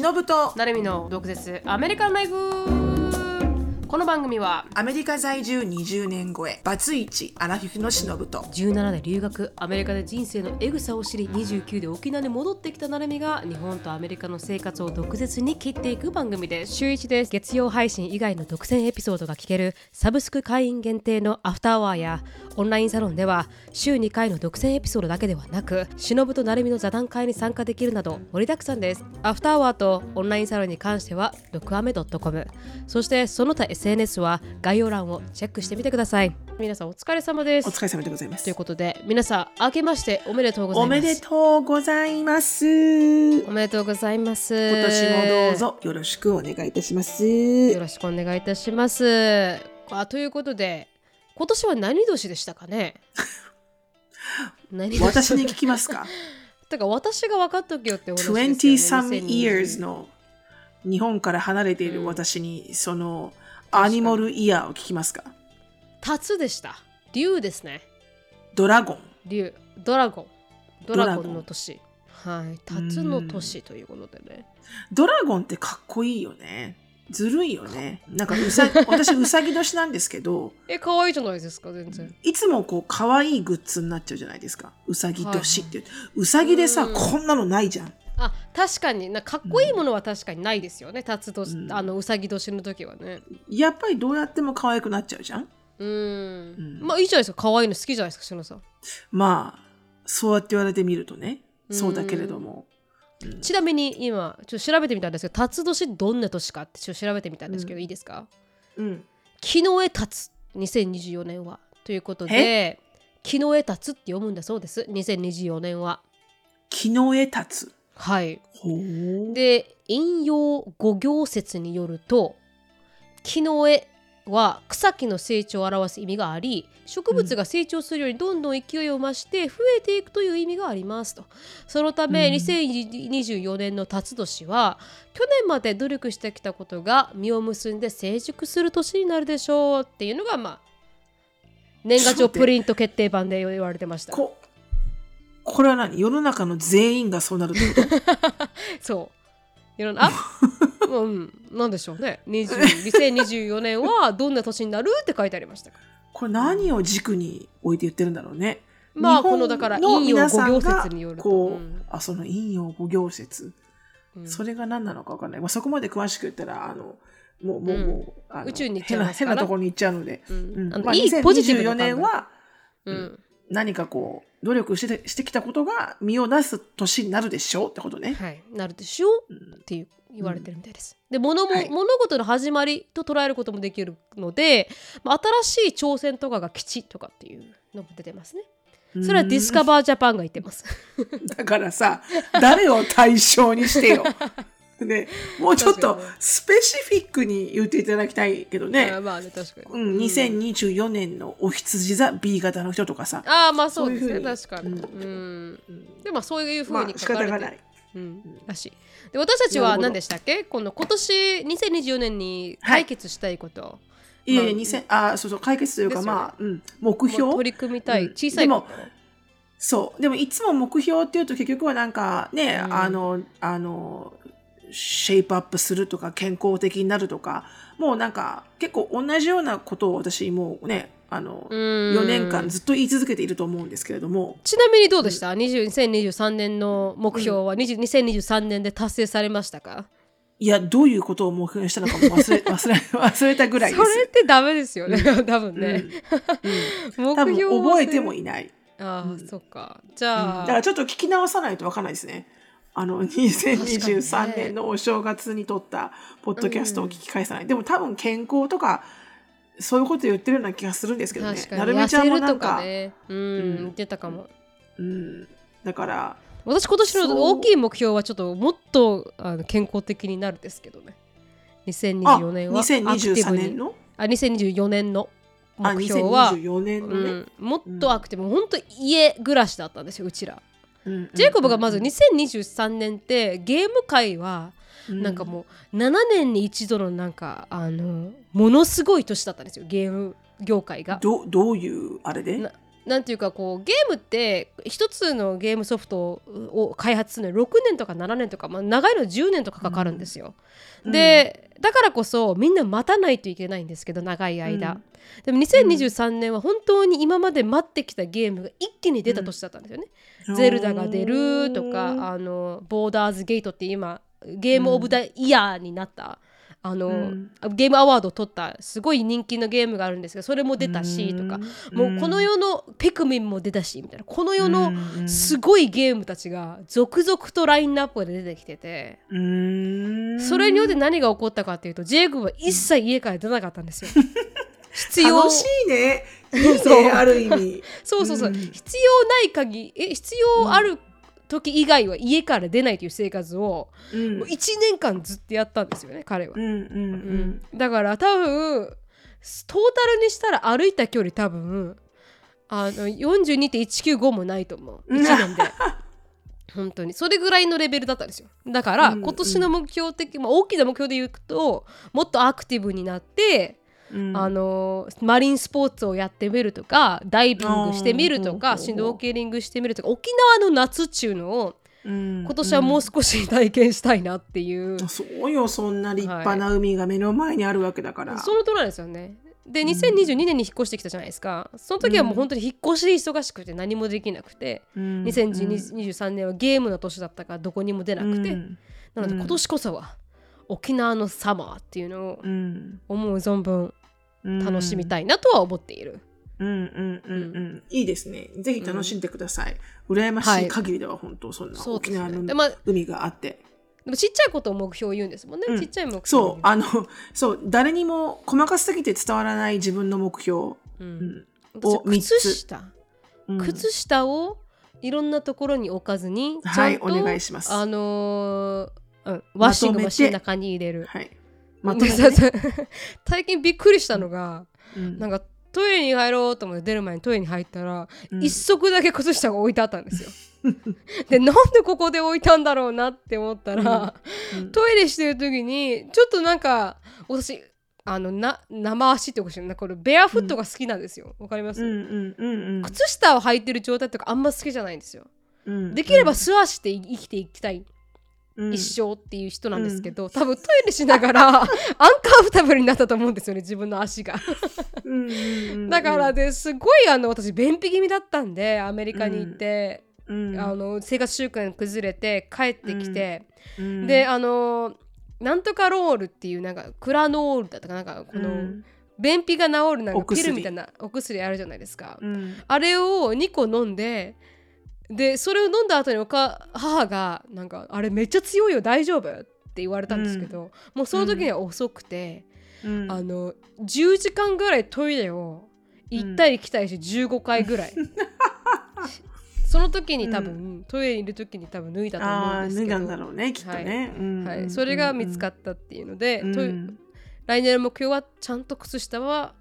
忍と。成海の毒舌。アメリカンライフ。この番組はアメリカ在住20年超えバツイチアラフィフのしのぶと17で留学アメリカで人生のエグさを知り29で沖縄に戻ってきたなるみが日本とアメリカの生活を毒舌に切っていく番組です。週1です。月曜配信以外の独占エピソードが聞けるサブスク会員限定のアフターアワーやオンラインサロンでは週2回の独占エピソードだけではなくしのぶとなるみの座談会に参加できるなど盛りだくさんです。アフターアワーとオンラインサロンに関しては毒アメ .com そしてその他 SNS は概要欄をチェックしてみてください。皆さんお疲れ様です。お疲れ様でございます。ということで皆さん明けましておめでとうございます。おめでとうございます。おめでとうございます。今年もどうぞよろしくお願いいたします。よろしくお願いいたします。あということで今年は何年でしたかね？何年？私に聞きますか？だから私が分かっとけよってお話ですよ、ね、20 some years の日本から離れている私に、そのアニマルイヤーを聞きますか？タツでした。竜ですね。ドラゴン。竜。ドラゴン。ドラゴン。ンの年はい。タツの年ということでね。ドラゴンってかっこいいよね。ずるいよね。なんかうさ 私うさぎ年なんですけど。え可愛いじゃないですか全然。いつもこう可愛いグッズになっちゃうじゃないですか。うさぎ年って、うさぎでさうん。こんなのないじゃんあ確かに。なかっこいいものは確かにないですよね、タツと、うん。あのうさぎ年の時はね。やっぱりどうやっても可愛くなっちゃうじゃん。うん。うん。まあいいじゃないですか。可愛いの好きじゃないですかしのさん。まあそうやって言われてみるとね。そうだけれども、ちなみに今ちょっと調べてみたんですけど辰年どんな年かってちょっと調べてみたんですけど、いいですか？うん、木の絵立つ。2024年は。ということで木の絵立つって読むんだそうです。2024年は。木の絵立つはい。で引用五行説によると木の絵は草木の成長を表す意味があり植物が成長するようにどんどん勢いを増して増えていくという意味がありますと。そのためうん。2024年の辰年は去年まで努力してきたことが実を結んで成熟する年になるでしょうっていうのがまあ年賀状プリント決定版で言われてました。ここれは何？世の中の全員がそうなるってこと？そう。いろんな、あ？うん、なんでしょうね。20 2024年はどんな年になるって書いてありましたから。これ何を軸に置いて言ってるんだろうね。まあ、このだから、の引用皆さん五行が説によると。こう、うん。あその引用五行説、うん。それが何なのか分かんない、まあ、そこまで詳しく言ったらあのもうもう、うん。もう宇宙に変な変なところに行っちゃうので、うん。うん。まあ、いいポジティブな2024考え年はうん。何かこう努力してしてきたことが身を出す年になるでしょうってことね。はい、なるでしょううんっていう言われてるみたいです。で物も、はい物事の始まりと捉えることもできるので、まあ、新しい挑戦とかが吉とかっていうのも出てますね。それはディスカバージャパンが言ってます。だからさ誰を対象にしてよ。ね、もうちょっとスペシフィックに言っていただきたいけどね。あまあね確かに。うん、2024年のお羊座 B 型の人とかさ。ああまあそうですね。そういう確かに。うん。でまあそういうふうにまあ仕書かれてる。方がない。うん、らしい。で私たちは何でしたっけ？この今年2024年に解決したいこと、いえいえ、まあ2000あ、そうそう、解決というか、ね。まあ、うん、目標？取り組みたい、うん。小さいこと。そう。でも、いつも目標っていうと、結局はなんかね、うん。あの、あの、シェイプアップするとか、健康的になるとか、もうなんか、結構同じようなことを私、もうね、あの、4 4年間ずっと言い続けていると思うんですけれども、ちなみにどうでした、20 2023年の目標は20 2023年で達成されましたか？いや、どういうことを目標にしたのかも忘れ、忘れ、忘れたぐらいです。それってダメですよね、多分ね。うん。多分目標を覚えてもいない。ああ、そっか。じだゃあ、からちょっと聞き直さないとわかんないですね。あの、2023年のお正月に撮ったポッドキャストを聞き返さない。でも多分健康とか、そういうこと言ってるような気がするんですけどねなるみちゃんもなんか、かね。うん、うん言ってたかも。うん。だから、私今年の大きい目標はちょっともっとあの健康的になるですけどね。2024年はアクティ2023ブに年のあ2024年のあ、目標は、2024年のね。うん、もっとアクティブ、本当家暮らしだったんですようちら。うんジェイコブがまずうん2023年ってゲーム界はうん。なんかもう7年に一度のなんかあのものすごい年だったんですよゲーム業界が。どどういうあれで？ななんていうかこうゲームって一つのゲームソフトを開発するのに6年とか7年とか、まあ、長いの10年とかかかるんですよ。うん。でだからこそみんな待たないといけないんですけど長い間、うんでも2023年は本当に今まで待ってきたゲームが一気に出た年だったんですよね。ゼルダが出るとかあのボーダーズゲートって今ゲームオブザイヤーになった、あのうん。ゲームアワードを取ったすごい人気のゲームがあるんですけどそれも出たしとかもうこの世のピクミンも出たしみたいなこの世のすごいゲームたちが続々とラインナップで出てきててうん。それによって何が起こったかっていうとジェイクは一切家から出なかったんですよ。必要楽しいね。いいねある意味。そうそうそう、うん。必要ない限りえ必要ある時以外は家から出ないという生活を、うん。もう1年間ずっとやったんですよね彼は。う、んうんだから多分トータルにしたら歩いた距離多分あの42.195もないと思う。1年で。本当に。それぐらいのレベルだったんですよ。だから、うん。今年の目標的、まあ、大きな目標で言うともっとアクティブになってうん。あのマリンスポーツをやってみるとかダイビングしてみるとかシュノーケリングしてみるとか沖縄の夏っちゅうのをうん。今年はもう少し体験したいなっていう、そうよ。そんな立派な海が目の前にあるわけだから、その通りなんですよね。で2022年に引っ越してきたじゃないですか。その時はもう本当に引っ越しで忙しくて何もできなくて、うん。2023年はゲームの年だったからどこにも出なくて、うん。なのでうん。今年こそは沖縄のサマーっていうのをうん思う存分うん楽しみたいなとは思っている。うん。うんうんうんいいですね。ぜひ楽しんでください、羨ましい限りでは本当そんな沖縄のね。でまあ海があって。でもちっちゃいことを目標を言うんですもんね、うん。ちっちゃい目標。そう。あの そう。誰にも細かすぎて伝わらない自分の目標、う、うん。を靴下、うん。靴下をいろんなところに置かずにちはいゃんと、お願いします。あのーうん、ワッシングマシンの中に入れる。はい。まとめて最近びっくりしたのが、うん。なんかトイレに入ろうと思って出る前にトイレに入ったら、うん。一足だけ靴下が置いてあったんですよ。でなんでここで置いたんだろうなって思ったら、うん。トイレしてる時にちょっとなんか私あのな生足っておかしいなこれベアフットが好きなんですよ。わ、かります、うんうんうんうん。靴下を履いてる状態とかあんま好きじゃないんですよ。うん。できれば素足で生きていきたい、うん一生っていう人なんですけど、多分トイレしながら アンカーフタブルになったと思うんですよね自分の足が。うんうんうんだからですごいあの私便秘気味だったんでアメリカに行って、うん。あの生活習慣崩れて帰ってきて、うん。であのなんとかロールっていうなんかクラノールだったかなんかこの、うん。便秘が治るなんかピルみたいなお薬あるじゃないですか、うん。あれを2個飲んででそれを飲んだ後におか母がなんかあれめっちゃ強いよ大丈夫？って言われたんですけど、もうその時には遅くて、うん。あの10時間ぐらいトイレを行ったり来たりして15回ぐらい、その時に多分、トイレにいる時に多分脱いだと思うんですけど。んだろうねきっとね、うん。はい、それが見つかっったっていうので、来年の目標はちゃんと靴下は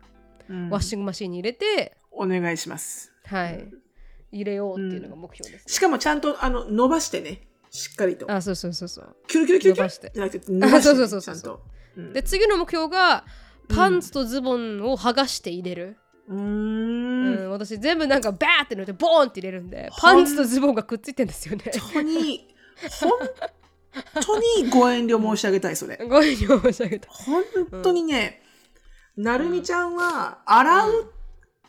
うん。ワッシングマシンに入れて、お願いします。はい、入れようっていうのが目標です、しかもちゃんとあの伸ばしてね。しっかりと。あそうそうそうそう。キュルキュルキュルキュル？伸ばして。じゃなくて伸ばしてねそうそうそうそうちゃんと。うん。で次の目標がパンツとズボンを剥がして入れる、うーうんん私全部なんかバーって塗ってボーンって入れるんでパンツとズボンがくっついてんですよね。本当に本当にご遠慮申し上げたいそれ。ご遠慮申し上げた本当にね、なるみちゃんは洗う、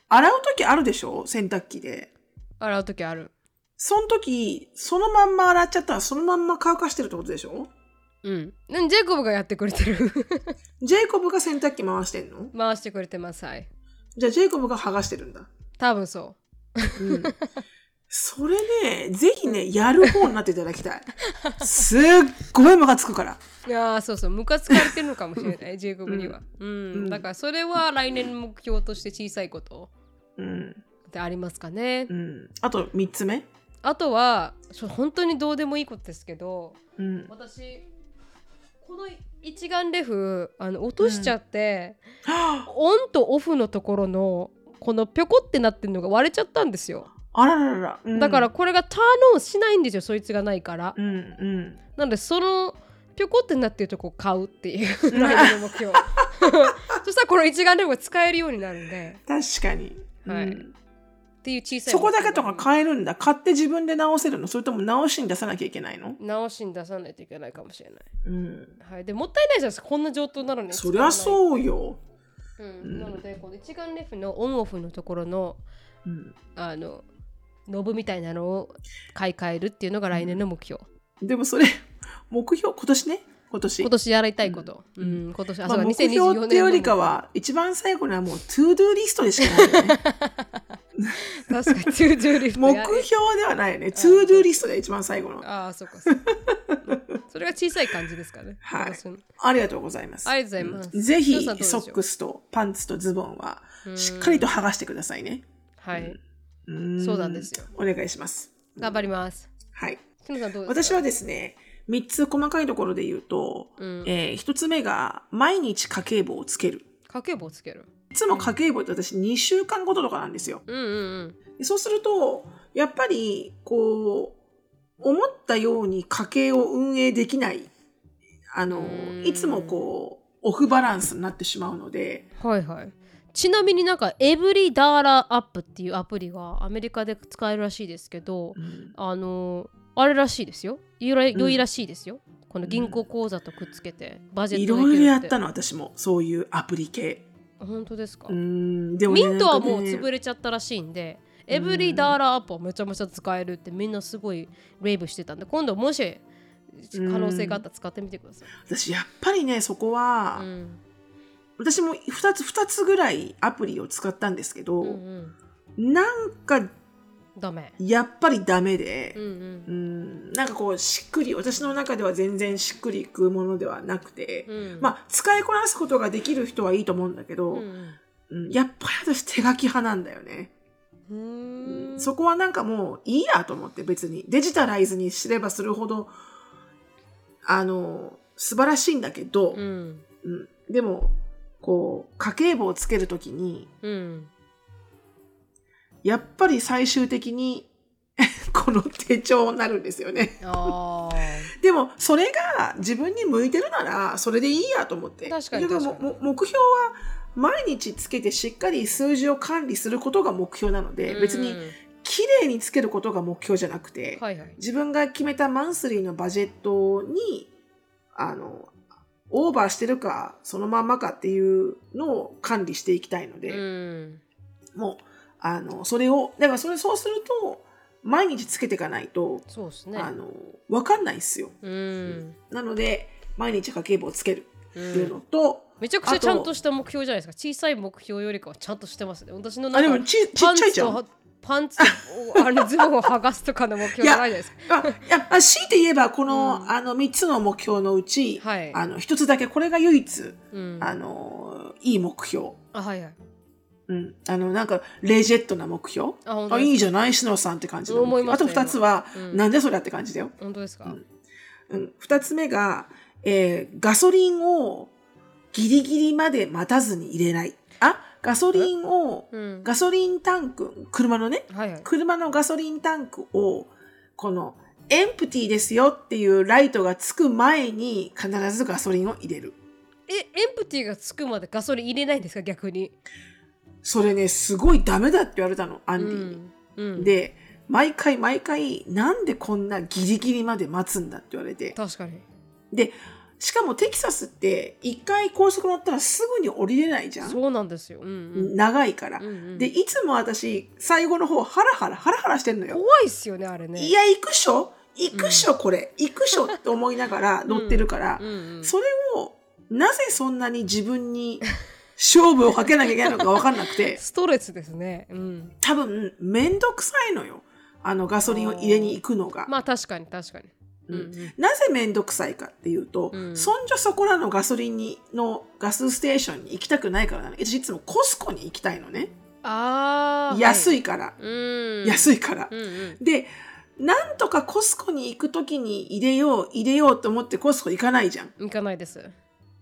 洗う時あるでしょ？洗濯機で洗う時ある。その時そのまんま洗っちゃったらそのまんま乾かしてるってことでしょ？うん。ジェイコブがやってくれてる。ジェイコブが洗濯機回してんの？回してくれてますはい。じゃあジェイコブが剥がしてるんだ。多分そう。ん。それね、ぜひね、やる方になっていただきたい。すっごいムカつくから。ういやーそうそう。ムカつかれてるのかもしれない ジェイコブには、うん。うん。だからそれは来年の目標として小さいことうん。ってありますかね、うん。あと3つ目？あとは本当にどうでもいいことですけどうん。私この一眼レフあの落としちゃって、はオンとオフのところのこのぴょこってなってるのが割れちゃったんですよああらららら。うんだから、これがターンオンしないんですよそいつがないから、うんうん。なのでそのぴょこってなってるとこ買うっていう来年の目標 そしたらこの一眼レフが使えるようになるんで確かに。はいうんっていう小さいそこだけとか買えるんだ。買って自分で直せるの？それとも直しに出さなきゃいけないの？が直しに出さないといけないかもしれない。うん。はい、でもったいないじゃないですか。こんな上等なのに。そりゃう、そうよ、うん。なのでこの一眼レフのオンオフのところのうん、あのノブみたいなのを買い替えるっていうのが来年の目標、でもそれ 目標？今年ね？今年。今年やりたいこと、うん。今年あ、まあ、そうか目標。2024ってよりかのは一番最後にはもう to-do list でしかないよね 確かに to-do list。目標ではないね。 to-do list で一番最後の。ああそうかそれが小さい感じですかね。はい。ありがとうございます。ありがとうございます。ぜひソックスとパンツとズボンはしっかりと剥がしてくださいね。はい。うん。そうなんですよ。お願いします。頑張ります。はい。私はですね3つ細かいところで言うと、うん。え1つ目が毎日家計簿をつける。家計簿をつける。いつも家計簿って私2週間ごととかなんですよ。うんうんうん。でそうするとやっぱりこう思ったように家計を運営できない。あのうん。いつもこうオフバランスになってしまうので。はいはい。ちなみになんかエブリダーラアップっていうアプリがアメリカで使えるらしいですけど、うん。あのあれらしいですよ。いろいらしいですよ、この銀行口座とくっつけてバジェいットろいろやったのの私も。そういうアプリ系本当ですか、うんでもねミントはもう潰れちゃったらしいんで、エブリダーラアップはめちゃめちゃ使えるってみんなすごいレイブしてたんで今度もし可能性があったら使ってみてください、私やっぱりねそこは、うん。私も2つ2つぐらいアプリを使ったんですけど、うんうん、なんかダメ。やっぱりダメで。うん、うん。うん、なんかこうしっくり私の中では全然しっくりいくものではなくて、うん。まあ使いこなすことができる人はいいと思うんだけど、ううん。ん。やっぱり私手書き派なんだよね、うんそこはなんかもういいやと思って別に。デジタライズにすればするほどあの素晴らしいんだけど、うん。うん。でもこう家計簿をつけるときにうんやっぱり最終的に この手帳になるんですよね。でもそれが自分に向いてるならそれでいいやと思って。確かに目標は毎日つけてしっかり数字を管理することが目標なので、別にうん綺麗につけることが目標じゃなくて、はいはい。自分が決めたマンスリーのバジェットにあのオーバーしてるかそのまんまかっていうのを管理していきたいので、うん。もうあのそれをだからそれそうすると毎日つけていかないと、そうですね。あの分かんないですよ。うん。なので毎日家計簿をつける。うっていうんのと、めちゃくちゃちゃんとした目標じゃないですか。小さい目標よりかはちゃんとしてますね私のあなんかでもちちっちゃいじゃん。パンツとパンツと あのズボンを剥がすとかの目標じゃないですか。あいやあ強いて言えばこの,、うん。あの3つの目標のうち、はい。あの1つだけこれが唯一、うん。あのいい目標。あはいはいうん、あのなんかレジェットな目標？あいいじゃない篠さんって感じの思いましたあと2つは、うん。なんでそれって感じだよ？本当ですか、うん、2つ目が、えーガソリンをギリギリまで待たずに入れない。あガソリンをうん。ガソリンタンク車のねはいはい。車のガソリンタンクをこのエンプティですよっていうライトがつく前に必ずガソリンを入れる。えエンプティがつくまでガソリン入れないんですか逆に？それねすごいダメだって言われたのアンディ。に。うん、うん、で毎回毎回なんでこんなギリギリまで待つんだって言われて。確かに。でしかもテキサスって一回高速乗ったらすぐに降りれないじゃん。そうなんですよ、うんうん。長いから、うんうん。でいつも私最後の方ハラハラハラハラしてんのよ、怖いっすよねあれね。いや行くっしょ？行くっしょこれ。行くっしょって思いながら乗ってるから、うんうん。それをなぜそんなに自分に勝負をかけなきゃいけないのか分かんなくて。ストレスですね。うん。多分めんどくさいのよ。あのガソリンを入れに行くのが。まあ確かに確かに。うん。うんなぜめんどくさいかっていうと、うん。そんじょそこらのガソリンにのガスステーションに行きたくないからなの。私いつもコスコに行きたいのね。あ安いから。うん、安いから。うんうん。で、なんとかコスコに行くときに入れよう、入れようと思ってコスコ行かないじゃん。行かないです。うん、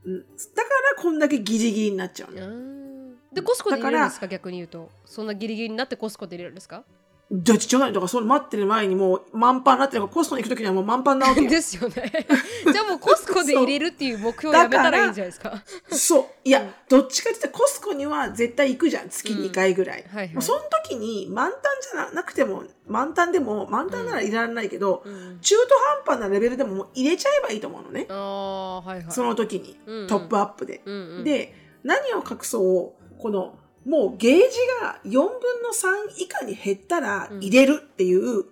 だからこんだけギリギリになっちゃうの。うん。でコスコで入れるんですか？逆に言うと。そんなギリギリになってコスコで入れるんですか？どっちちょうだいとか、それ待ってる前にもう満帆になってるから、コストに行くときにはもう満帆なわけよ。ですよね じゃあもうコスコで入れるっていう目標をやめたらいいんじゃないですかそう。いや、どっちかって言ってコスコには絶対行くじゃん。月2回ぐらい。はいはいもうその時に満タンじゃなくても、満タンでも、満タンならいらないけど、うん中途半端なレベルでももう入れちゃえばいいと思うのね。ああはいはいその時に、うんうんトップアップで。うんうんで、何を隠そう、この、もうゲージが4分の3以下に減ったら入れるっていう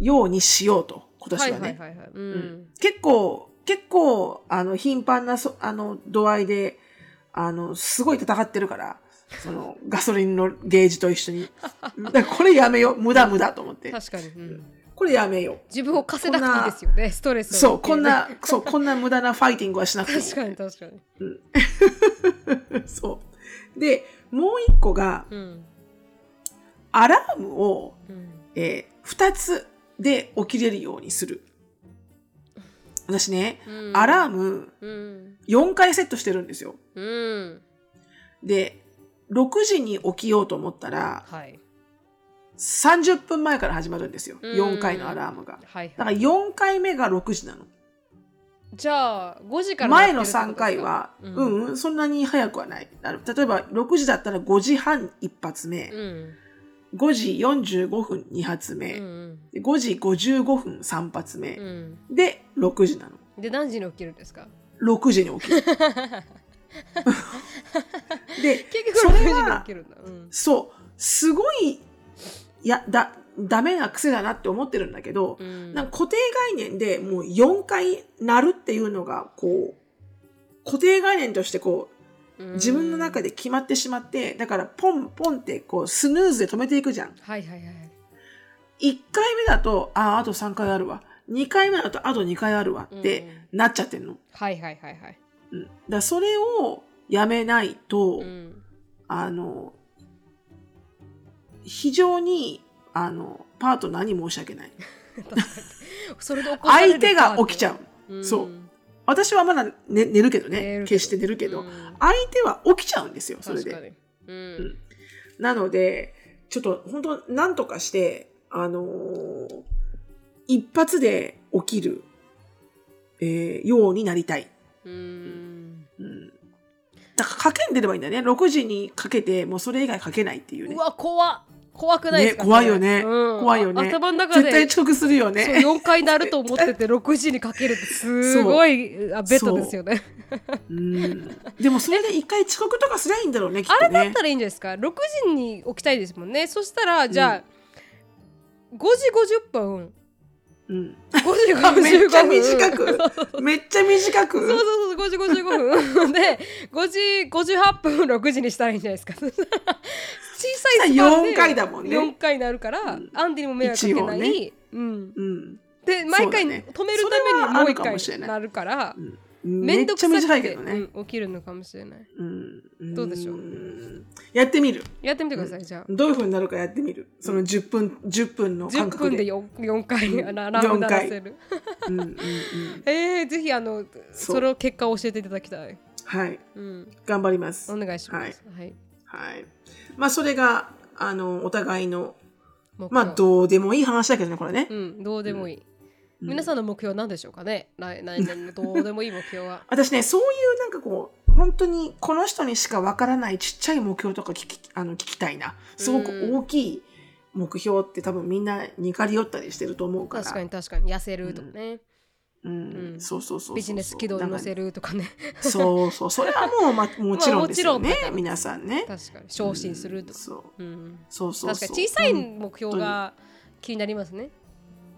ようにしようと、今年はね。結構、結構、あの、頻繁なそ、あの、度合いで、あの、すごい戦ってるから、その、ガソリンのゲージと一緒に。これやめよう。無駄無駄と思って。確かに、うんこれやめよ自分を貸せなくていいですよねストレう。スをそう、こんな、そう、こんな無駄なファイティングはしなくていい。確かに確かに そう。で、もう一個が、うんアラームを、うんえー二つで起きれるようにする。私ね、うんアラームうん4回セットしてるんですよ。うんで、6時に起きようと思ったら、はい30分前から始まるんですよ。うん4回のアラームが。はいだから4回目が6時なの。じゃあ5時から前のやってるってこと3回は、うん、うん、そんなに早くはない。例えば6時だったら5時半一発目、うん。5時45分2発目、うんで5時55分3発目、うん。で6時なの。で何時に起きるんですか？6時に起きる。で、結局6時に起きるんだ、うん。そう、すごい、いや、だ、ダメな癖だなって思ってるんだけど、うんなんか固定概念でもう4回鳴るっていうのが、こう、固定概念としてこう、自分の中で決まってしまって、だからポンポンってこう、スヌーズで止めていくじゃん。はいはいはい1回目だと、ああ、あと3回あるわ。2回目だと、あと2回あるわってなっちゃってるの。はいはいはいはいうん。だそれをやめないと、うんあの、非常に、あの、パートナーに申し訳ない。相手が起きちゃう。うん。そう。私はまだ寝寝るけど寝ね決して寝るけど、うん。相手は起きちゃうんですよそれで。に。うん。なのでちょっと本当なんとかしてあのー一発で起きる、えーようになりたい、うん。うん、だからかけんでればいいんだよね。6時にかけてもうそれ以外かけないっていうね。うわ怖っ怖くないですか、ね怖いよね。うん。怖いよね。頭の中絶対で遅刻するよそうね4回なると思ってて6時にかけるってすごい あベッドですよね。うん。でもそれで一回遅刻とかすりゃいいんだろうねきっあれだったらいいんじゃないですか？6時に起きたいですもんね。そしたらじゃあ、5時50分うん。5時55分。めっちゃ短くめっちゃ短く。そうそうそう5時55分。で5時58分6時にしたらいいんじゃないですか。小さいスパンで4回だもんね。4回になるから、うん。アンディにも迷惑かけない、一うん、うん。で毎回ね。止めるためにもう一かもしれない。回なるからうんめんどくさめっちゃ短いけどね、うん起きるのかもしれない。うん。どうでしょう？んやってみる。やってみてください、じゃあ。どういう風になるかやってみる。その10分10分の間10隔で分で。4, 4回うん。アラーム鳴らせる。うんうんうん。えー、ぜひあのそそうの結果を教えていただきたい、はい。うん、頑張ります。お願いします、はい。はい。まあそれがあのお互いのまあどうでもいい話だけどねこれね。うん、どうでもいい、うん皆さんの目標は何でしょうかね？来来年のどうでもいい目標は。私ねそういうなんかこう本当にこの人にしかわからないちっちゃい目標とか聞きあの聞きたいな。すごく大きい目標って多分みんな似かり寄ったりしてると思うから。確かに確かに。痩せるとかね、うん。うん。そうそうそうそうビジネス軌道に乗せるとかね。そうそうそれはもう、ま、もちろんですよね皆さんね。確かに。昇進するとか、そう。うん、そうそうそう。確かに小さい目標が気になりますね、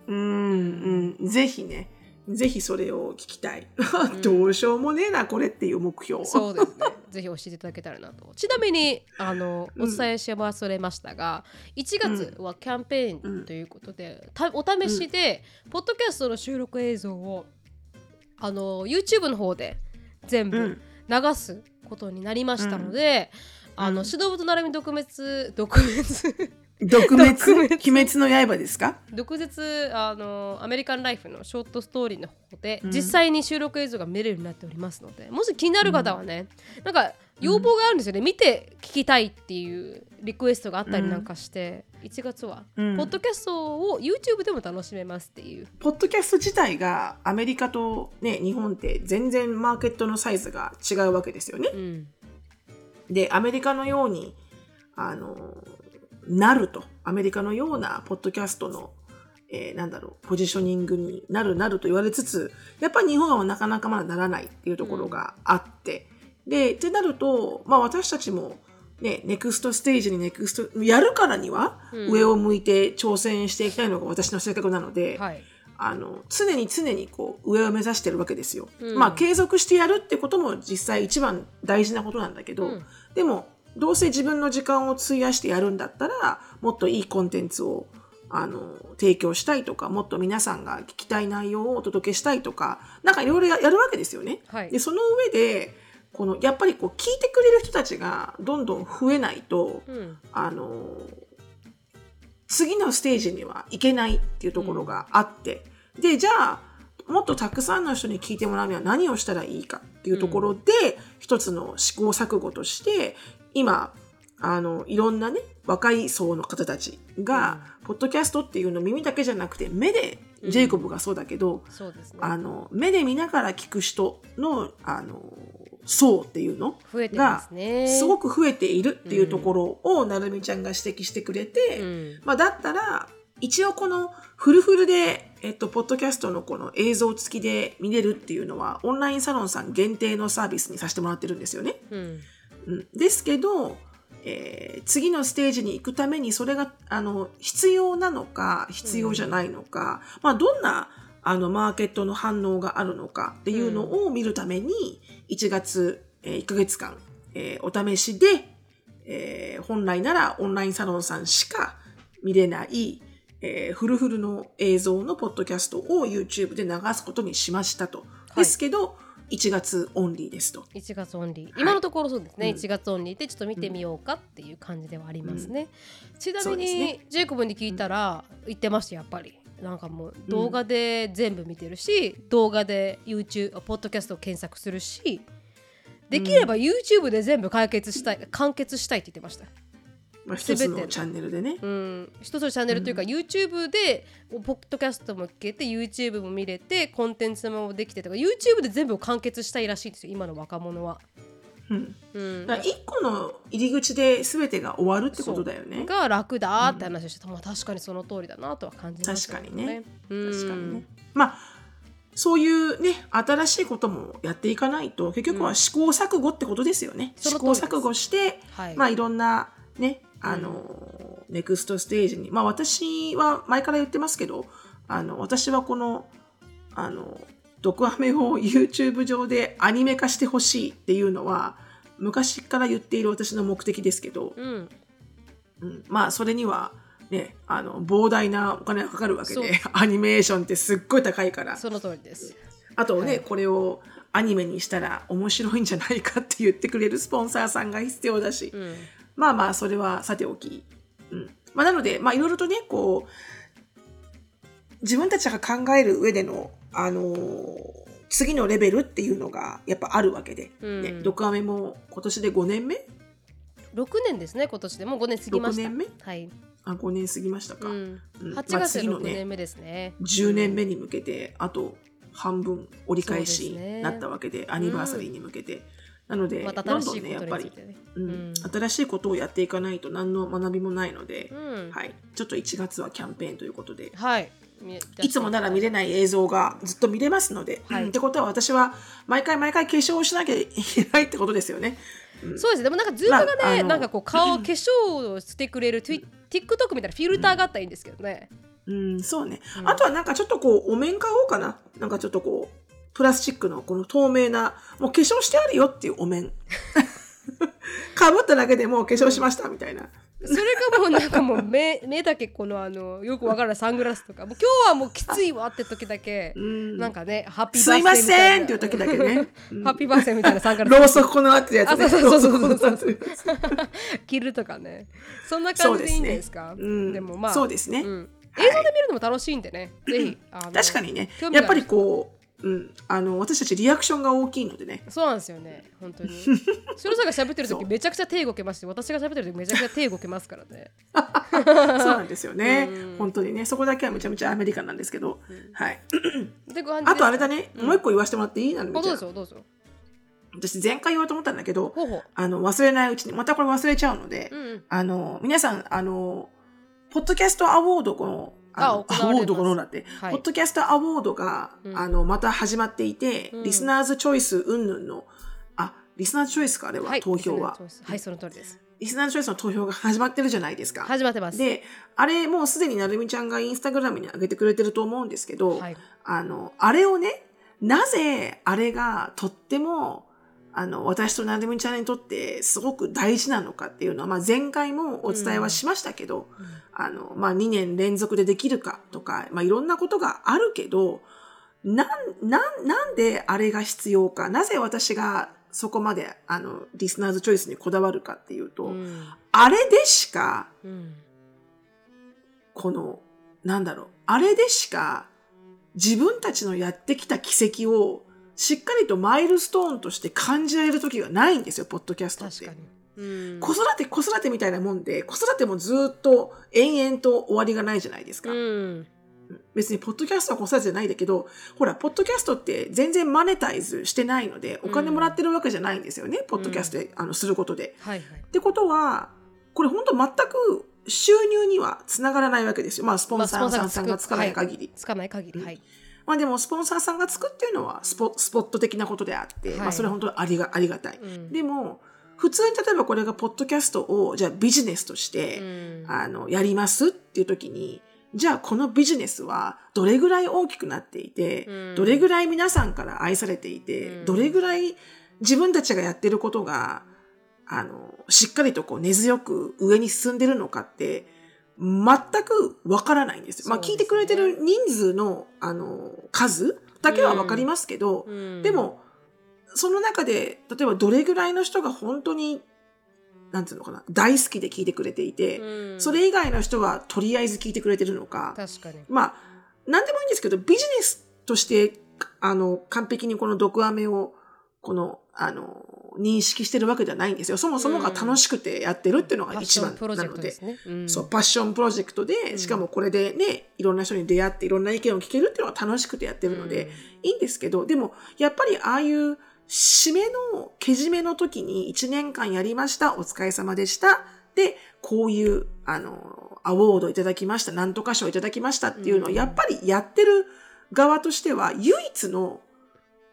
うんうん。ぜひねぜひそれを聞きたい、ん どうしようもねえなこれっていう目標。そうですね。ぜひ教えていただけたらなと。ちなみにあのおうん。伝えし忘れましたが、1月はキャンペーンということで、たお試しで、ポッドキャストの収録映像をあの YouTube の方で全部うん。流すことになりましたので、あのうん。指導部と並び特別特別毒滅毒滅？鬼滅の刃ですか？毒舌あのアメリカンライフのショートストーリーの方で、うん。実際に収録映像が見れるようになっておりますのでもし気になる方はね、なんか要望があるんですよね、見て聞きたいっていうリクエストがあったりなんかして、1月は、うん。ポッドキャストを YouTube でも楽しめますっていう。ポッドキャスト自体がアメリカとね、日本って全然マーケットのサイズが違うわけですよね。うん。で、アメリカのように、あの、なると、アメリカのようなポッドキャストの、えーなんだろう、ポジショニングになるなると言われつつ、やっぱり日本はなかなかまだならないっていうところがあって、で、ってなると、まあ私たちも、ね、ネクストステージにネクスト、やるからには、うん。上を向いて挑戦していきたいのが私の性格なので、はい。あの常に常にこう上を目指してるわけですよ。うん。まあ継続してやるってことも実際一番大事なことなんだけど、うん。でもどうせ自分の時間を費やしてやるんだったらもっといいコンテンツをあの提供したいとかもっと皆さんが聞きたい内容をお届けしたいとかなんかいろいろややるわけですよね。はい。でその上でこのやっぱりこう聞いてくれる人たちがどんどん増えないと、うん。あの次のステージには行けないっていうところがあって、でじゃあもっとたくさんの人に聞いてもらうには何をしたらいいかっていうところで、一つの試行錯誤として今あのいろんなね若い層の方たちが、ポッドキャストっていうのを耳だけじゃなくて目で、うん。ジェイコブがそうだけどそうですね。あの目で見ながら聞く人のあの層っていうの増えてますごく増えているっていうところをなるみちゃんが指摘してくれて、うん。まあ、だったら一応このフルフルで、えっと、ポッドキャストのこの映像付きで見れるっていうのはオンラインサロンさん限定のサービスにさせてもらってるんですよね。うんうん、ですけど、えー次のステージに行くためにそれがあの必要なのか必要じゃないのか、まあ、どんなあのマーケットの反応があるのかっていうのを見るために1月、えー1ヶ月間、えーお試しで、えー本来ならオンラインサロンさんしか見れない、えーフルフルの映像のポッドキャストを YouTube で流すことにしましたと。い。ですけど1月オンリーですと。1月オンリー。今のところそうですね、うん。1月オンリーでちょっと見てみようかっていう感じではありますね、ちなみに、ね。ジェイコブに聞いたら言ってましたやっぱり。なんかもう動画で全部見てるし、動画で YouTube ポッドキャストを検索するしできれば YouTube で全部解決したい完結したいって言ってましたまあ、一つのチャンネルでね。うん、一つのチャンネルというか、YouTube でポッドキャストも聞けて YouTube も見れてコンテンツもできてとか YouTube で全部完結したいらしいんですよ今の若者は。うん、うん、だから一個の入り口で全てが終わるってことだよね。が楽だって話をして、まあ確かにその通りだなとは感じます確かにね。うん、確かにね。まあそういうね新しいこともやっていかないと結局は試行錯誤ってことですよね。試行その通りです錯誤して、はい、まあいろんなねあの、ネクストステージに。まあ私は前から言ってますけどあの私はこのあの毒アメを YouTube 上でアニメ化してほしいっていうのは昔から言っている私の目的ですけど、うん、うん、まあそれにはねあの膨大なお金がかかるわけでアニメーションってすっごい高いから。その通りです。あとね、はい。これをアニメにしたら面白いんじゃないかって言ってくれるスポンサーさんが必要だし、うん、まあまあそれはさておき、うん。まあ、なのでまあいろいろとねこう自分たちが考える上でのあのー次のレベルっていうのがやっぱあるわけで、うん。ね、ドクアメも今年で5年目？6年ですね今年で。もう5年過ぎました。6年目？はい、あ5年過ぎましたか、うん、うん。8まあ月で6次のね年目ですね。10年目に向けてあと半分折り返しになったわけでアニバーサリーに向けて、なので、新しいことどんねやっぱり。うんうん新しいことをやっていかないと何の学びもないので、うん、はい、ちょっと1月はキャンペーンということで。はい。みいつもなら見れない映像がずっと見れますので、はいうんってことは私は毎回毎回化粧をしなきゃいけないってことですよね。そうですでもなんかズームがね、まあなんかこう顔化粧をしてくれる TikTok みたいなフィルターがあったらいいんですけどね。うん、そうね。うんあとはなんかちょっとこう、お面買おうかな。なんかちょっとこう、プラスチックのこの透明な、もう化粧してあるよっていうお面。かぶっただけでもう化粧しましたみたいな。それがもうなんかもう目 目だけこのあのよくわからないサングラスとか。もう今日はもうきついわって時だけうん。なんかねハッピーバーすいまスデーみたいな。せんっていう時だけね。うん。ハッピーバースデーみたいなサングラス。ろうそくこのあってるやつね。あそうそうそうそうろそくこのあってるやつ着るとかね。そんな感じでいいんですか？うん、でもまあそうですね。うん。はい映像で見るのも楽しいんでね。ぜひあの確かにね。やっぱりこううん、あの私たちリアクションが大きいのでね。そうなんですよね。本当に。それさんが喋ってる時めちゃくちゃ手動けますし私が喋ってる時めちゃくちゃ手動けますからね。そうなんですよね。うん。本当にね。そこだけはめちゃめちゃアメリカンなんですけど、はい。って感じで。すあとあれだね、うん。もう一個言わせてもらっていい？なのあどうぞどうぞ。私前回言おうと思ったんだけどあの忘れないうちにまたこれ忘れちゃうので、うんうん。あの皆さんあのポッドキャストアワードこのアワードこのだって、はい。ポッドキャストアワードが、うん。あのまた始まっていて、うん。リスナーズチョイス云々のあリスナーズチョイスかあれは、はい投票は。はいその通りです。リスナーズチョイスの投票が始まってるじゃないですか。始まってますで、あれもうすでになるみちゃんがインスタグラムに上げてくれてると思うんですけど、はい。あの、あれをね、なぜあれがとっても、あの、私となるみちゃんにとってすごく大事なのかっていうのは、まあ前回もお伝えはしましたけど、あの、まあ2年連続でできるかとか、まあいろんなことがあるけど、なん、なん、なんであれが必要か、なぜ私がそこまで、あの、リスナーズチョイスにこだわるかっていうと、うん。あれでしか、うん。この、なんだろう、あれでしか自分たちのやってきた奇跡をしっかりとマイルストーンとして感じられる時がないんですよ、ポッドキャストって。子育て、子育てみたいなもんで、子育てもずっと延々と終わりがないじゃないですか。うん。別にポッドキャストは子育てじゃないんだけど、ほら、ポッドキャストって全然マネタイズしてないので、お金もらってるわけじゃないんですよね、ポッドキャストで、あのすることで。はいはい。ってことは、これ本当全く収入にはつながらないわけですよ。まあ、スポンサーさんがつかない限り。つかない限り。はいまあでも、スポンサーさんがつくっていうのはスポスポット的なことであって、はい。まあそれは本当にありがありがたい。うん。でも、普通に例えばこれがポッドキャストを、じゃあビジネスとして、うん。あの、やりますっていう時に、じゃあこのビジネスはどれぐらい大きくなっていて、うん。どれぐらい皆さんから愛されていて、うん。どれぐらい自分たちがやってることが、あの、しっかりとこう根強く上に進んでるのかって、全くわからないんですよ。まあ聞いてくれてる人数の、あの、数だけはわかりますけど、うん。でも、その中で、例えばどれぐらいの人が本当に、なんていうのかな、大好きで聞いてくれていて、うん。それ以外の人はとりあえず聞いてくれてるのか、確かに。まあ、なんでもいいんですけど、ビジネスとして、あの、完璧にこの毒アメを、この、あの、認識してるわけではないんですよ。そもそもが楽しくてやってるっていうのパが一番なので。そう、パッションプロジェクトで、しかもこれでね、いろんな人に出会っていろんな意見を聞けるっていうのが楽しくてやってるので、いいんですけど、でも、やっぱりああいう締めの、けじめの時に1年間やりました、お疲れ様でした。で、こういう、あの、アワードいただきました、なんとか賞いただきましたっていうのを、うん。やっぱりやってる側としては、唯一の、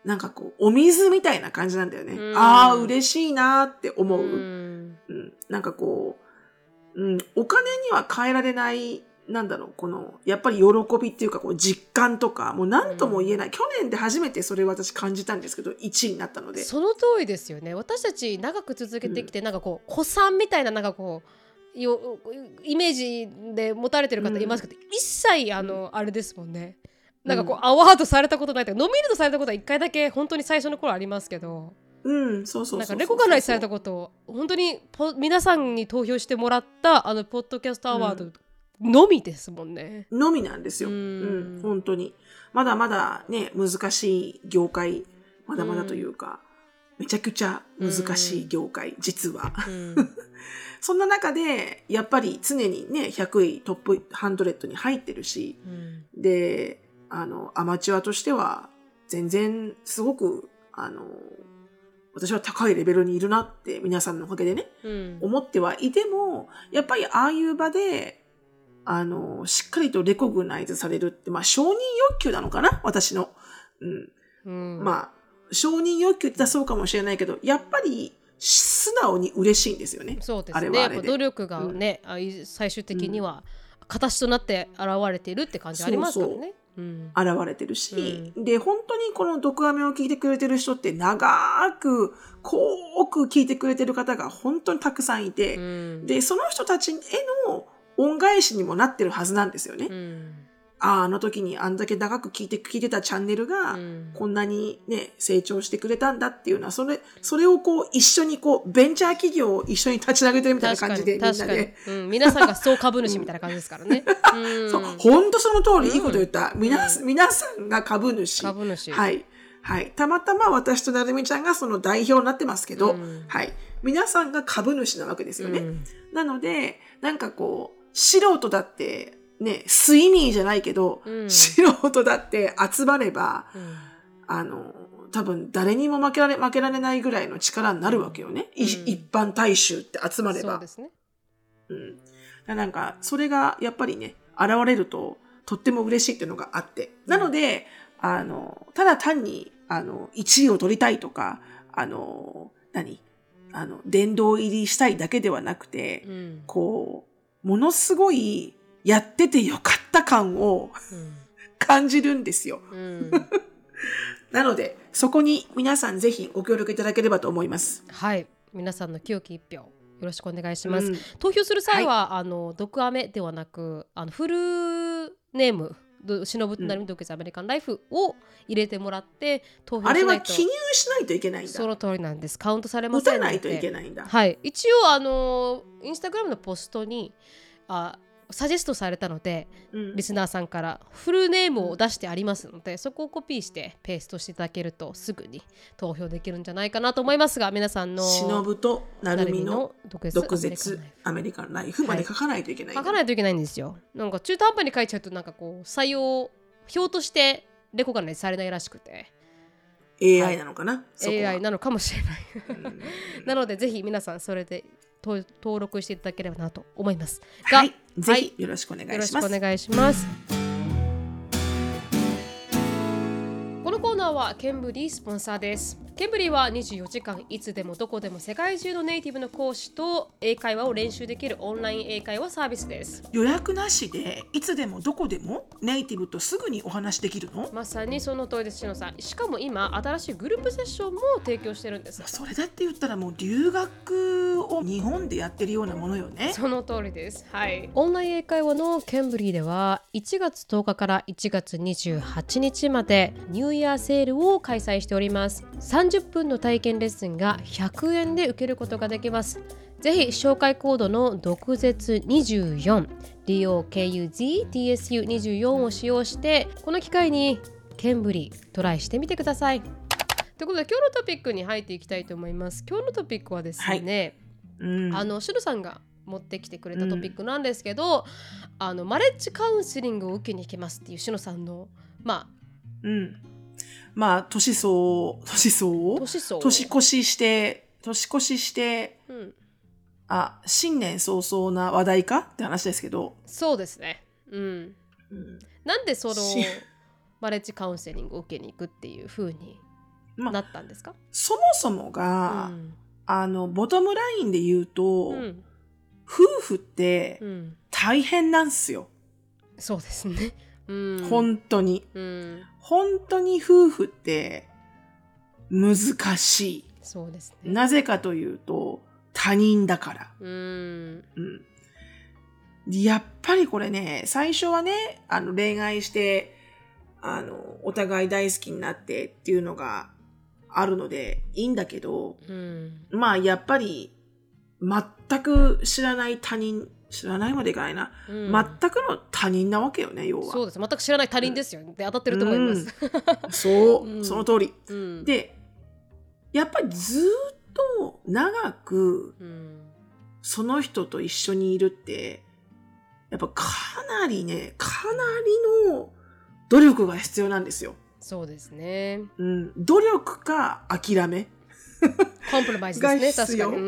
なんかこう、お水みたいな感じなんだよね。うん。ああ、嬉しいなって思う。うん。うん、なんかこう、うん、お金には変えられない、なんだろう、この、やっぱり喜びっていうか、こう、実感とか、もう何とも言えない。去年で初めてそれを私感じたんですけど、1位になったので。その通りですよね。私たち長く続けてきて、なんかこう子さんみたいななんかこうよイメージで持たれてる方いますけど、一切あの、あれですもんねなんかこう、うん。アワードされたことない。というかノミネートされたことは一回だけ本当に最初の頃ありますけど。うん、そうそうなんかレコガナイズされたこと本当にポ皆さんに投票してもらったあのポッドキャストアワードのみですもんね。のみなんですよ。ううんん、本当に。まだまだね、難しい業界、まだまだというか、めちゃくちゃ難しい業界、実は。うん。そんな中で、やっぱり常にね、100位トップ100に入ってるし、うん。で、あの、アマチュアとしては、全然、すごく、あの、私は高いレベルにいるなって、皆さんのおかげでね、うん思ってはいても、やっぱりああいう場で、あの、しっかりとレコグナイズされるって、まあ、承認欲求なのかな？私の。うん。うんまあ、承認欲求って言ったらそうかもしれないけど、やっぱり、素直に嬉しいんですよね。そうですあれねやっぱはあれで努力がね、あい最終的には形となって現れているって感じありますからね。うん現れてるし、で、本当にこの毒アメを聞いてくれてる人って長く、濃く聞いてくれてる方が本当にたくさんいて、うん。で、その人たちへの恩返しにもなってるはずなんですよね。うんああ、あの時にあんだけ長く聞いて、聞いてたチャンネルが、うんこんなにね、成長してくれたんだっていうのは、それ、それをこう、一緒にこう、ベンチャー企業を一緒に立ち上げてるみたいな感じで、みんなで。うん、皆さんが総株主みたいな感じですからね。う んそう、ほんとその通り、いいこと言った。皆、皆さんが株主。株主はい。はい。たまたま私となるみちゃんがその代表になってますけど、うんはい。皆さんが株主なわけですよね。うんなので、なんかこう、素人だって、ね、スイミーじゃないけど、うん素人だって集まれば、うんあの、多分誰にも負けられ、負けられないぐらいの力になるわけよね。いうん一般大衆って集まればそうで。すね。うん。なんか、それがやっぱりね、現れると、とっても嬉しいっていうのがあって。なので、あの、ただ単に、あの、1位を取りたいとか、あの、何あの、殿堂入りしたいだけではなくて、うんこう、ものすごい、やっててよかった感をうん感じるんですよ。うん なので、そこに皆さんぜひご協力いただければと思います。はい、皆さんの清き一票よろしくお願いします。うん投票する際は、あの毒アメではなくあのフルネームど忍ぶなるみ独立アメリカンライフを入れてもらって投票あれしないとは記入しないといけないんだ。その通りなんですカウントされま打せんのでたないといけないんだ。はい一応あのインスタグラムのポストにあサジェストされたのでうん。リスナーさんから。フルネームを出してありますのでそこをコピーしてペーストしていただけるとすぐに投票できるんじゃないかなと思いますが皆さんの忍と成海の毒毒舌舌アメリカンライフ。まで書かないといけない。んだ。書かないといけないんですよ。なんか中途半端に書いちゃうとなんかこう採用表としてレコがねされないらしくて。AI なのかな、は AI なのかもしれない。うん。なのでぜひ皆さんそれでと登録していただければなと思いますが、はい。ぜひよろしくお願よろしいします。はケンブリースポンサーです。ケンブリーは24時間いつでもどこでも世界中のネイティブの講師と英会話を練習できるオンライン英会話サービスです。予約なしでいつでもどこでもネイティブとすぐにお話できるの？まさにその通りです、しのさん。しかも今、新しいグループセッションも提供してるんです。それだって言ったらもう留学を日本でやってるようなものよね。その通りです。はい。オンライン英会話のケンブリーでは1月10日から1月28日までニューイヤーセールを開催しております。30分の体験レッスンが100円で受けることができます。ぜひ紹介コードの毒舌24 DOKUZTSU24 を使用してこの機会にケンブリートライしてみてください。ということで今日のトピックに入っていきたいと思います。今日のトピックはですね、うん、あのシルさんが持ってきてくれたトピックなんですけど、あのマレッジカウンセリングを受けに行きますっていうシノさんのまうん。まあ、年相応、年相年相応。年越しして、年越しして、うん、あ、新年早々な話題か？って話ですけど、そうですね。うん、うん。なんでそのしマレッジカウンセリングを受けに行くっていう風にまあ、なったんですか？そもそもが、うん。あの、ボトムラインで言うと、うん。夫婦ってうん、大変なんすよ。そうですね。うん、本当に。うん、本当に夫婦って難しい。そうですね。なぜかというと、他人だから。うん、うん。やっぱりこれね、最初はね、あの、恋愛して、あの、お互い大好きになってっていうのがあるのでいいんだけど、うん、まあ、やっぱり、全く知らない他人、知らないまでいかないな。うん全くの他人なわけよね、要は。そうです。全く知らない他人ですよ。で当たってると思います。そう、うんその通り。うん、で、やっぱりずーっと長くうん、その人と一緒にいるって、やっぱかなりね、かなりの努力が必要なんですよ。そうですね。うん、努力か諦めコンプロマイズでがすね、確かに。うう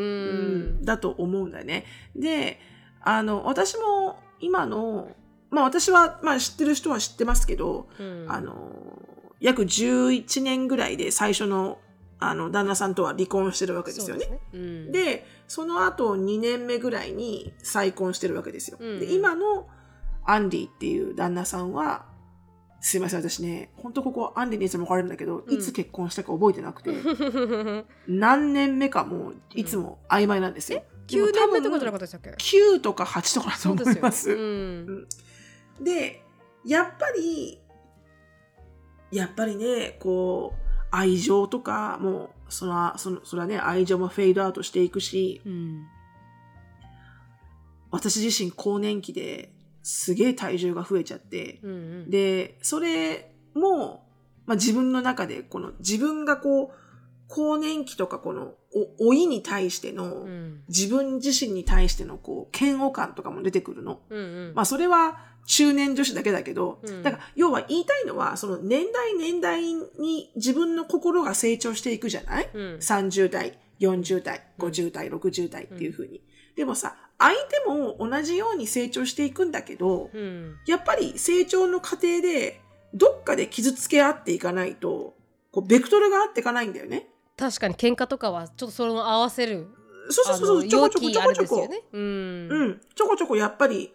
んんだと思うんだよね。で、あの、私も今の、まあ私は、まあ知ってる人は知ってますけど、うんあの、約11年ぐらいで最初の、あの、旦那さんとは離婚してるわけですよね。ですねうんで、その後2年目ぐらいに再婚してるわけですよ。うんで、今のアンディっていう旦那さんは、すいません、私ね、本当ここアンディにいつも怒られるんだけど、うんいつ結婚したか覚えてなくて、何年目かもういつも曖昧なんですよ。9年目とかじゃなかかったでしたっけ9とか8とかだと。思います。うんで、やっぱり、やっぱりね、こう、愛情とか、もう、その、その、それはね、愛情もフェードアウトしていくし、うん。私自身更年期ですげえ体重が増えちゃって、うんうん。で、それも、まあ、自分の中で、この自分がこう、更年期とかこの、お、老いに対しての、うん。自分自身に対してのこう、嫌悪感とかも出てくるの。うんうん。まあそれは中年女子だけだけど、うんだから要は言いたいのは、その年代年代に自分の心が成長していくじゃない、うん。?30 代、40代、50代、60代っていうふうに。でもさ、相手も同じように成長していくんだけど、うん。やっぱり成長の過程で、どっかで傷つけ合っていかないと、こう、ベクトルが合っていかないんだよね。確かに喧嘩とかはちょっとそれを合わせる。そうそうそうそう、ちょこちょこちょこちょこ。ね。うん。うん。ちょこちょこやっぱり、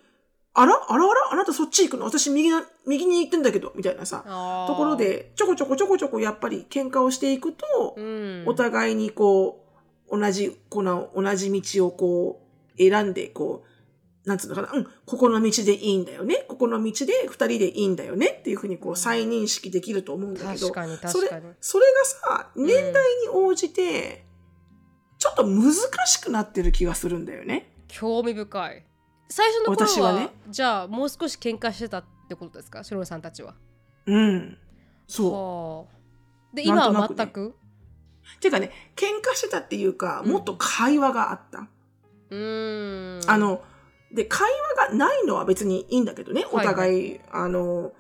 あら？あらあら？あなたそっち行くの？私右な、右に行ってんだけど、みたいなさ。ところ、で、ちょこちょこちょこちょこやっぱり喧嘩をしていくと、うん。お互いにこう、同じ、この、同じ道をこう、選んで、こう、なんつうのかな、うん、ここの道でいいんだよね。ここの道で二人でいいんだよねっていうふうにこう再認識できると思うんだけど、それそれがさ、年代に応じて、ちょっと難しくなってる気がするんだよね。興味深い。最初の頃は私はねじゃあもう少し喧嘩してたってことですか？シロさんたちは。うん。そう。はあで今となくねは全く？ていうかね、喧嘩してたっていうか、うんもっと会話があった。うーん。あの、で、会話がないのは別にいいんだけどね、お互い、あの、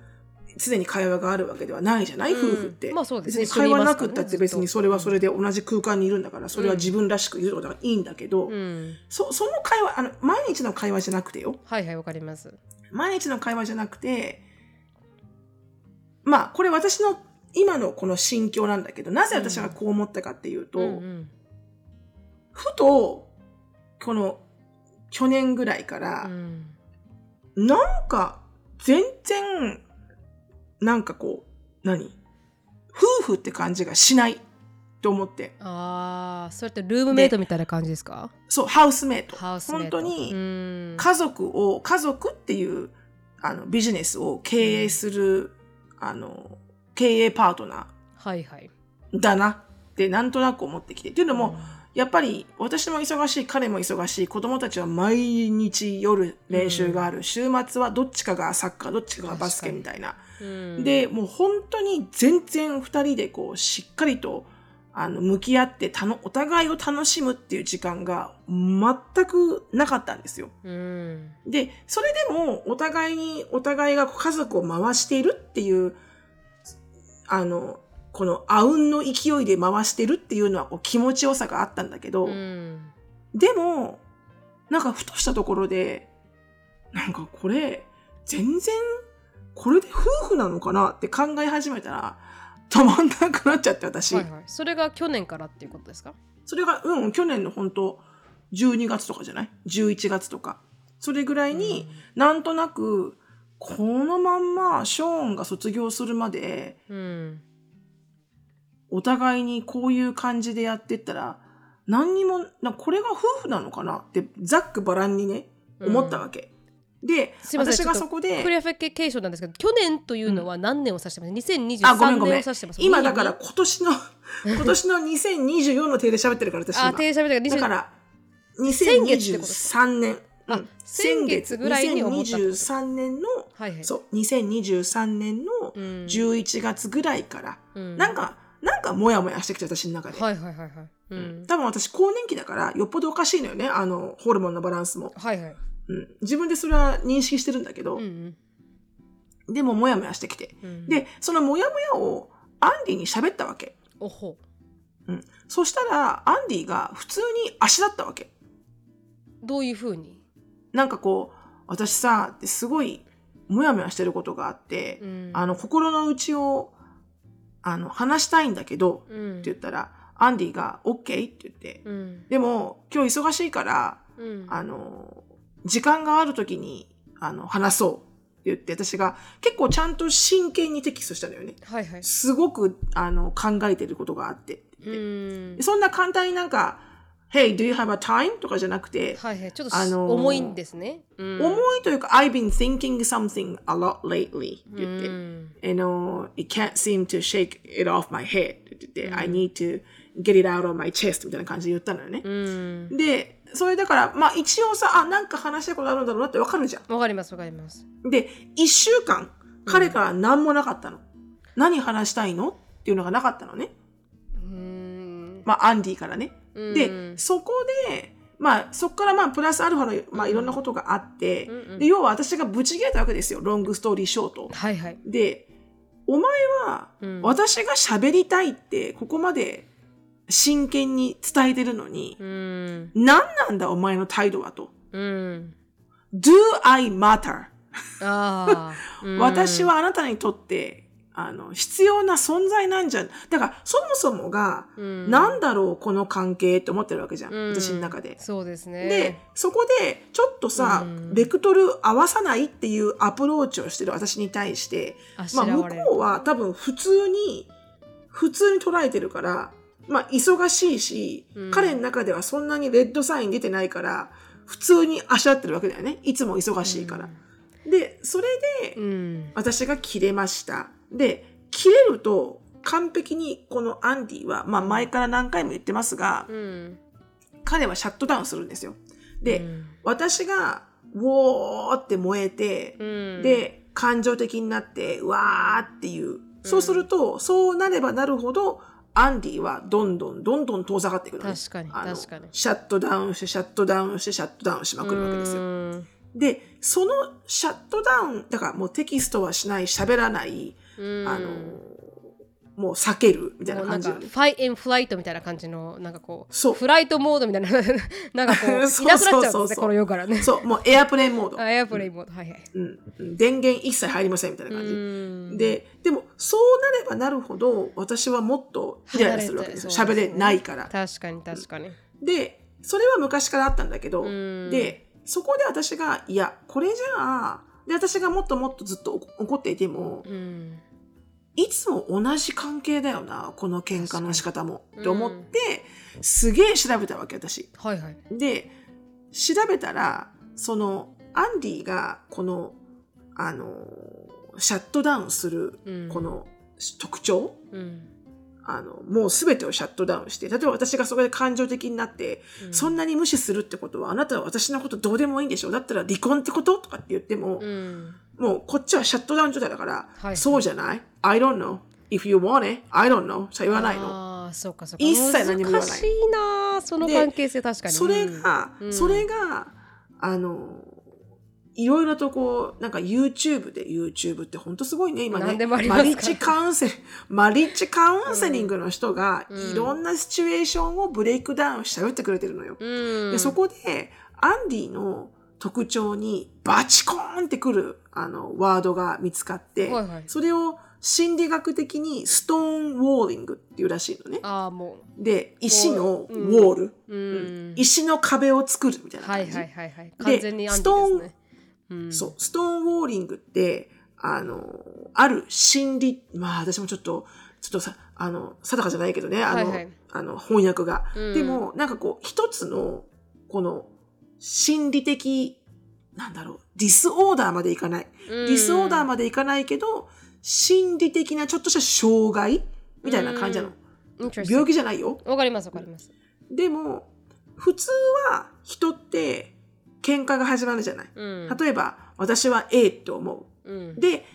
常に会話があるわけではないじゃない、うん夫婦って。まあそうですね別に会話なくったって別にそれはそれで同じ空間にいるんだから、それは自分らしくいることがいいんだけど、うん。そその会話、あの、毎日の会話じゃなくてよ。はいはいわかります。毎日の会話じゃなくて、まあ、これ私の今のこの心境なんだけど、なぜ私がこう思ったかっていうと、うんうんふと、この去年ぐらいから、うんなんか、全然、なんかこう、何？夫婦って感じがしないと思って。ああ、それってルームメイトみたいな感じですか？そう、ハウスメイト。ハウスメイト。本当に、うん家族を、家族っていう、あの、ビジネスを経営する、あの、経営パートナはいはい。ーだなってなんとなく思ってきて。っていうのも、やっぱり私も忙しい、彼も忙しい、子供たちは毎日夜練習がある、週末はどっちかがサッカー、どっちかがバスケみたいな。うん、で、もう本当に全然二人でこう、しっかりと、あの、向き合ってたの、お互いを楽しむっていう時間が全くなかったんですよ。うん。で、それでもお互いに、お互いが家族を回しているっていう、あの、このあうんの勢いで回してるっていうのはこう気持ちよさがあったんだけど、うん。でも、なんかふとしたところで、なんかこれ、全然、これで夫婦なのかなって考え始めたら、止まんなくなっちゃって、私。はいはい。それが去年からっていうことですか？それが、うん、去年の本当12月とかじゃない ?11 月とか。それぐらいに、なんとなく、このまんまショーンが卒業するまで、うん。お互いにこういう感じでやってったら、何にも、なこれが夫婦なのかな？って、ざっくばらんにね、思ったわけ。で、すいません私がそこでク、リアフィケーションなんですけど、去年というのは何年を指してます、?2023 あ、ごめんごめん年を指してます。。今だから今年の、今年の2024の手で喋ってるから、私あ、今。停車みたいなだから、先月ってことです2023年。あうん先月ぐらいに思ったってこと2023年の、はいはい。そう、2023年のうん。11月ぐらいから、うんなんか、なんかモヤモヤしてきて、私の中で。はいはいはいはい。うん。多分私、更年期だから、よっぽどおかしいのよね、あの、ホルモンのバランスも。はいはい。うん、自分でそれは認識してるんだけど、うんでもモヤモヤしてきて。うん。、で、そのモヤモヤをアンディに喋ったわけ。おほ。そしたら、アンディが普通に足だったわけ。どういうふうに？なんかこう、私さ、ってすごい、モヤモヤしてることがあって、うんあの、心の内を、あの、話したいんだけど、うんって言ったら、アンディが、OK? って言って、うん。でも、今日忙しいから、うん。あの、時間がある時に、あの、話そうって言って、私が結構ちゃんと真剣にテキストしたのよね。はいはい。すごく、あの、考えてることがあってってって。そんな簡単になんか、Hey, do you have a time? とかじゃなくて、はいはいちょっとあのー重いんですね、うん重いというか、I've been thinking something a lot lately って言って、うん know, it can't seem to shake it off my head って言って、I need to get it out of my chest みたいな感じで言ったのよね。うんで、それだから、まあ一応さ、あ、なんか話したいことあるんだろうなってわかるじゃわかりますわかりますん。で、一週間、彼から何もなかったの。何話したいの？っていうのがなかったのね。うんまあ、アンディからね。うんで、そこで、まあ、そこからまあ、プラスアルファの、まあ、いろんなことがあって、うんうんで、要は私がブチ切れたわけですよ。ロングストーリーショート。はいはいで、お前はうん、私が喋りたいって、ここまで真剣に伝えてるのに、うん何なんだお前の態度はと。うん Do I matter? 私はあなたにとって、あの、必要な存在なんじゃん。だから、そもそもが、うんなんだろう、この関係って思ってるわけじゃん。うん私の中で。そうですねで、そこで、ちょっとさ、うんベクトル合わさないっていうアプローチをしてる私に対して、あまあ、向こうは多分普通に、普通に捉えてるから、まあ、忙しいし、うん彼の中ではそんなにレッドサイン出てないから、普通にあしらってるわけだよね。いつも忙しいから。で、それで、うん私が切れました。で、切れると、完璧にこのアンディは、まあ前から何回も言ってますが、うん。彼はシャットダウンするんですよ。で、うん。私が、ウォーって燃えて、うん。で、感情的になって、うわーっていう。そうすると、そうなればなるほど、アンディはどんどんどんどん遠ざかっていくのね、確かにあの確かに。シャットダウンして、シャットダウンして、シャットダウンしまくるわけですよ。うん。で、そのシャットダウン、だからもうテキストはしない、喋らない、うんあの、もう避けるみたいな感じよね。ファイエンフライトみたいな感じのなんかこうそう。フライトモードみたいな なんかこういなくなっちそうそうそうゃそううんですねこの世からね。そう、もうエアプレインモード。あエアプレイモードはいはい。うん。うん電源一切入りませんみたいな感じ。うん。で、でも、そうなればなるほど、私はもっとイライラするわけですよ。喋離れないから。確かに確かに。で、それは昔からあったんだけど、うん。で、そこで私が、いや、これじゃあ、で、私がもっともっとずっと怒っていても、うんいつも同じ関係だよな、この喧嘩の仕方も。に。って思って、すげえ調べたわけ、私。はいはい。で、調べたら、その、アンディが、この、あの、シャットダウンするうん、この特徴、うん。あの、もうすべてをシャットダウンして、例えば私がそこで感情的になって、うん。そんなに無視するってことは、あなたは私のことどうでもいいんでしょ？だったら離婚ってこと？とかって言っても、うん。もうこっちはシャットダウン状態だから、はい。そうじゃない？?I don't know. If you want it, I don't know. しか言わないの。ああそうかそうか一切何も言わない難しいなその関係性確かにそれが、うんそれが、あの、いろいろとこう、なんか YouTube で、YouTube って本当すごいね、今ね。何でもありますからマリッジカウンセリング、マリッジカウンセリングの人が、うんいろんなシチュエーションをブレイクダウンして喋ってくれてるのよ。うんでそこで、アンディの特徴にバチコーンってくる、あの、ワードが見つかって、はいはいそれを心理学的にストーンウォーリングっていうらしいのね。ああもで、石のウうんォール。ううん石の壁を作るみたいな感じ。はいはいはいはいでストーうんそう、ストーンウォーリングって、あの、ある心理、まあ私もちょっと、ちょっとさ、あの、定かじゃないけどね、あの、はいはいあの翻訳が。うんでも、なんかこう、一つの、この、心理的、なんだろう、ディスオーダーまでいかない。うんディスオーダーまでいかないけど、心理的なちょっとした障害みたいな感じなの。病気じゃないよ。わかりますわかりますでも、普通は人って喧嘩が始まるじゃない。うん例えば、私は A って思う。うんで、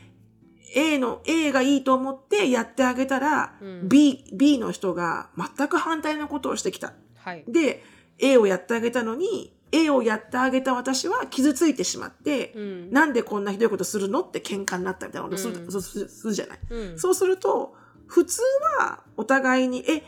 A の A がいいと思ってやってあげたら、うん B、B の人が全く反対のことをしてきた。はいで、A をやってあげたのに、A をやってあげた私は傷ついてしまって、うんなんでこんなひどいことするのって喧嘩になったみたいなことする,、うんするじゃない。うんそうすると、普通はお互いに、え、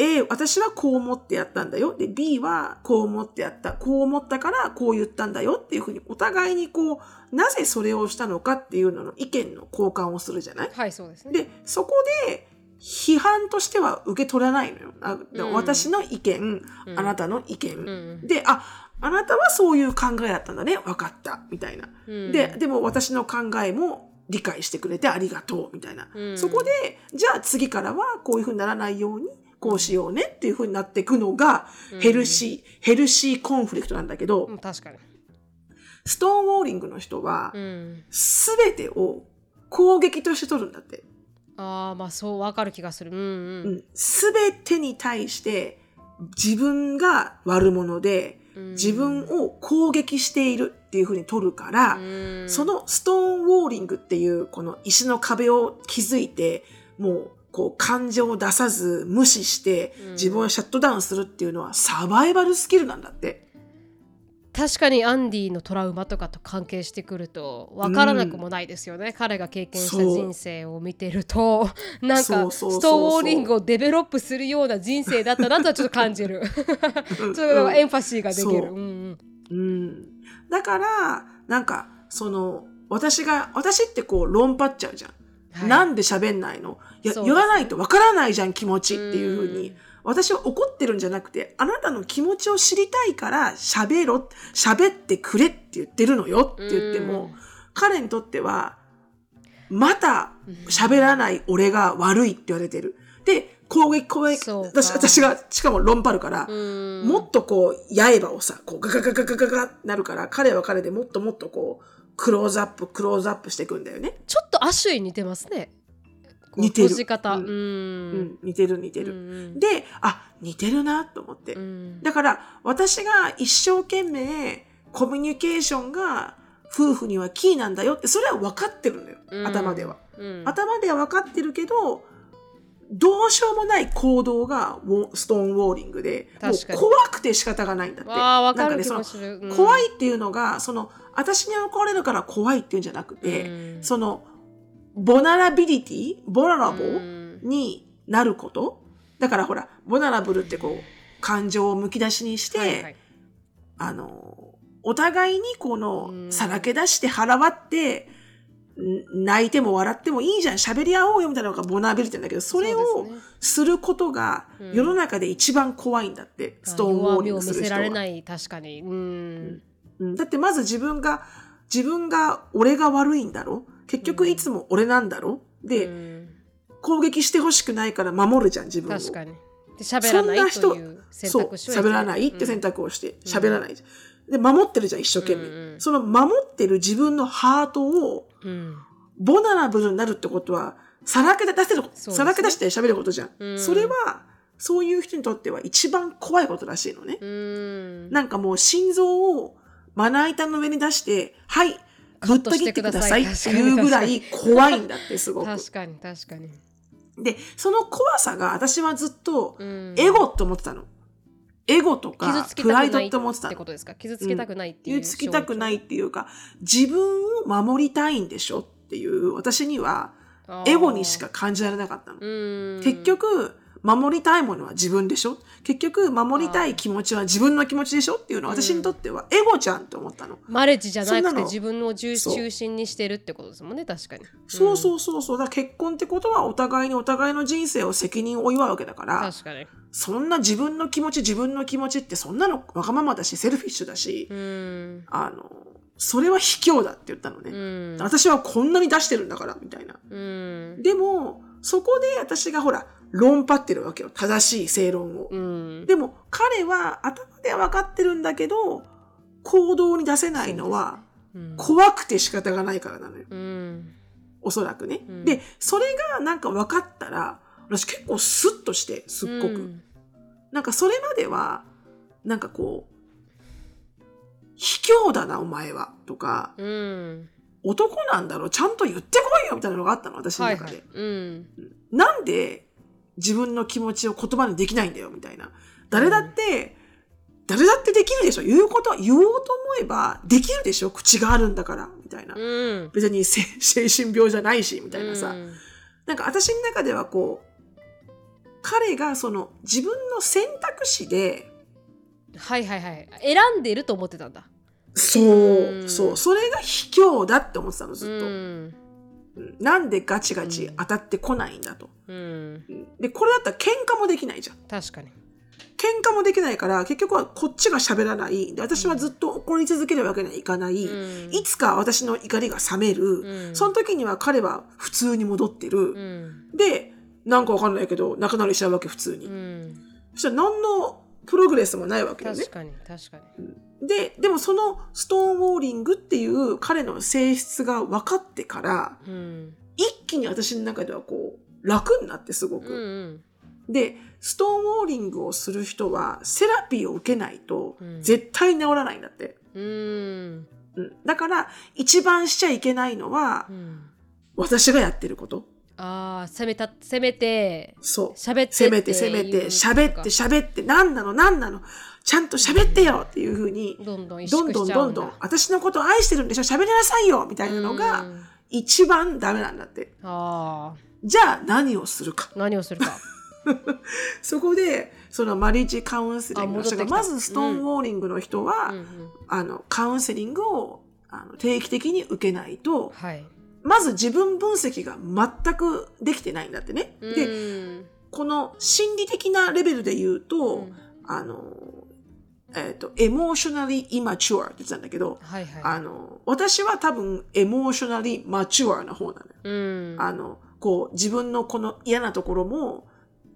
A、私はこう思ってやったんだよ。で、B はこう思ってやった。こう思ったからこう言ったんだよっていうふうに、お互いにこう、なぜそれをしたのかっていうのの意見の交換をするじゃないはいそうですねで、そこで、批判としては受け取らないのよ。あうん私の意見、うんあなたの意見。うんで、あ、あなたはそういう考えだったんだね。分かった。みたいな。うんで、でも私の考えも理解してくれてありがとう。みたいな。うんそこで、じゃあ次からはこういうふうにならないように、こうしようねっていう風になっていくのがヘルシー、ヘルシーコンフリクトなんだけど、うん確かにストーンウォーリングの人はうんすべてを攻撃として取るんだって。ああまあそうわかる気がするうんうんすべてに対して自分が悪者でうん自分を攻撃しているっていう風に取るから、うん。そのストーンウォーリングっていうこの石の壁を築いて、もうこう感情を出さず無視してうん。自分をシャットダウンするっていうのはサバイバルスキルなんだって。確かにアンディのトラウマとかと関係してくると分からなくもないですよね、彼が経験した人生を見てると。なんかストーンウォーリングをデベロップするような人生だったなとはちょっと感じる。ちょっとエンファシーができる、そう。うんうん。うん。だから、なんか、その、私が、私ってこう論破っちゃうじゃん。はい。なんで喋んないの？いや言わないとわからないじゃん気持ちっていうふうに。うん。私は怒ってるんじゃなくて、あなたの気持ちを知りたいから喋ろ、喋ってくれって言ってるのよって言っても、うん。彼にとっては、また喋らない俺が悪いって言われてる。で、攻撃、攻撃、私私が、しかも論破るから、うん。もっとこう、刃をさ、こうガガガガガガガなるから、彼は彼でもっともっとこう、クローズアップ、クローズアップしていくんだよね。ちょっとアシュに似てますね似てる。ううん。ん。うん、似てる似てる。うんで、あ、似てるなと思って。うん。だから、私が一生懸命、コミュニケーションが夫婦にはキーなんだよって、それは分かってるのよ。うん。頭では。うん。頭では分かってるけど、どうしようもない行動がストーンウォーリングで、もう怖くて仕方がないんだって。わあ分かる気なんねその怖いっていうのが、その、私に怒られるから怖いっていうんじゃなくて、うん。その、ボナラビリティ、ボナラボうん。になること？だからほら、ボナラブルってこう、感情をむき出しにして、はいはい。あの、お互いにこのう、ん。さらけ出して腹割って、ん泣いても笑ってもいいじゃん、喋り合おうよみたいなのがボナラビリティなんだけど、それをですることがうん。世の中で一番怖いんだって、ストーンウォーリングする人は。せられ。ない確かに。うん。うん、だってまず自分が、自分が俺が悪いんだろ？結局いつも俺なんだろ？で、うん。攻撃してほしくないから守るじゃん、自分を。確かに。で喋らないという選そう、択肢を喋らない。って選択をして、喋らない。で、守ってるじゃん、一生懸命。その守ってる自分のハートを、うん。ボナラブルになるってことは、さらけ出せる、ね。さらけ出して喋ることじゃん。うん。それは、そういう人にとっては一番怖いことらしいのね。うん。なんかもう心臓をまな板の上に出して、はい、ぶった切ってくださいっていうぐらい怖いんだって、すごく。確かに確かにで、その怖さが私はずっとうんエゴって思ってたの。エゴと傷かプライドって思ってたの。ってことですか？傷つけたくないっていう傷つきたくないっていうか、自分を守りたいんでしょっていう、私にはエゴにしか感じられなかったの。うん結局、守りたいものは自分でしょ？結局、守りたい気持ちは自分の気持ちでしょ？っていうのは私にとってはエゴじゃんって思ったの。 marriage じゃなくて自分を中心にしてるってことですもんね確かに。そうそうそうそう。だ結婚ってことはお互いにお互いの人生を責任を負うわけだから、確かに。そんな自分の気持ち、自分の気持ちってそんなのわがままだし、 selfish だし、うん。あの、それは卑怯だって言ったのね。うん。私はこんなに出してるんだから、みたいな。うん。でも、そこで私がほら、論破ってるわけよ。正しい正論を。うんでも、彼は頭では分かってるんだけど、行動に出せないのは、うん怖くて仕方がないからなのよ。うんおそらくね。うんで、それがなんか分かったら、私結構スッとして、すっごく。うんなんかそれまでは、なんかこう、卑怯だな、お前は。とか、うん男なんだろ、ちゃんと言ってこいよみたいなのがあったの、私の中で。はいはいうんなんで自分の気持ちを言葉にできないんだよ、みたいな。誰だって、誰だってできるでしょ。言うこと、言おうと思えばできるでしょ。口があるんだから、みたいな。うん。別に精 精神病じゃないし、みたいなさ。うん。なんか私の中ではこう、彼がその自分の選択肢で、はいはいはい。選んでいると思ってたんだ。そう、うん。そう、それが卑怯だって思ってたの、ずっと。なんでガチガチ当たってこないんだと。うんうんで、これだったら喧嘩もできないじゃん。確かに喧嘩もできないから、結局はこっちが喋らない。で、私はずっと怒り続けるわけにはいかない。うんいつか私の怒りが冷める。うんその時には彼は普通に戻ってる。うんで、なんかわかんないけど、仲直りしちゃうわけ、普通に。うんそしたら何のプログレスもないわけよね確。かに確かにで、でもそのストーンウォーリングっていう彼の性質が分かってから、うん一気に私の中ではこう、楽になってすごうんうく。んで、ストーンウォーリングをする人は、セラピーを受けないとうん、絶対治らないんだって。うんうん、だから、一番しちゃいけないのはう、ん私がやってること。ああ攻めた攻めてそう。喋って攻めて攻めて、喋って喋って、何なの？何なの？ちゃんと喋ってよ！っていうふうに、どんどん意どんどんどんどん、私のことを愛してるんでしょ？喋りなさいよ！みたいなのうが、ん。一番ダメなんだって。あじゃあ何をするか。あ何をするか。そこで、そのマリッジカウンセリングの人が、まずストーンウォーリングの人は、うんうん。あの、カウンセリングをあの定期的に受けないと、はいまず自分分析が全くできてないんだってね。で、うん。この心理的なレベルで言うと、うん。あの、えっ、と、エモーショナリーイマチュアって言ってたんだけど、はいはい。あの、私は多分エモーショナリーマチュアな方なのよ。うん。あの、こう、自分のこの嫌なところも、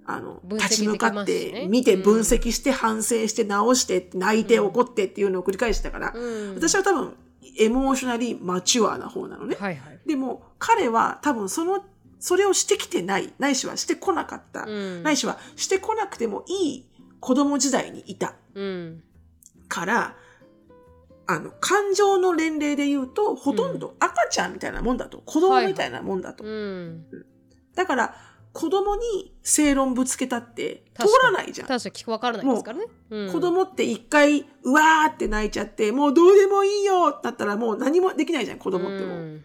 あの、分析立ち向かって、見てうん。分析して、反省して、直して、泣いて、うん。怒ってっていうのを繰り返してたから、うん。私は多分、エモーショナリーマチュアな方なのね。はいはい。でも、彼は多分その、それをしてきてない、ないしはしてこなかった、うん。ないしはしてこなくてもいい子供時代にいた。うん。から、あの、感情の年齢で言うと、ほとんど赤ちゃんみたいなもんだと、子供みたいなもんだと。うん。だから、子供に正論ぶつけたって通らないじゃん。確かに聞くわからないですからね。うん。子供って一回、うわーって泣いちゃって、もうどうでもいいよだったらもう何もできないじゃん、子供っても。う。うん。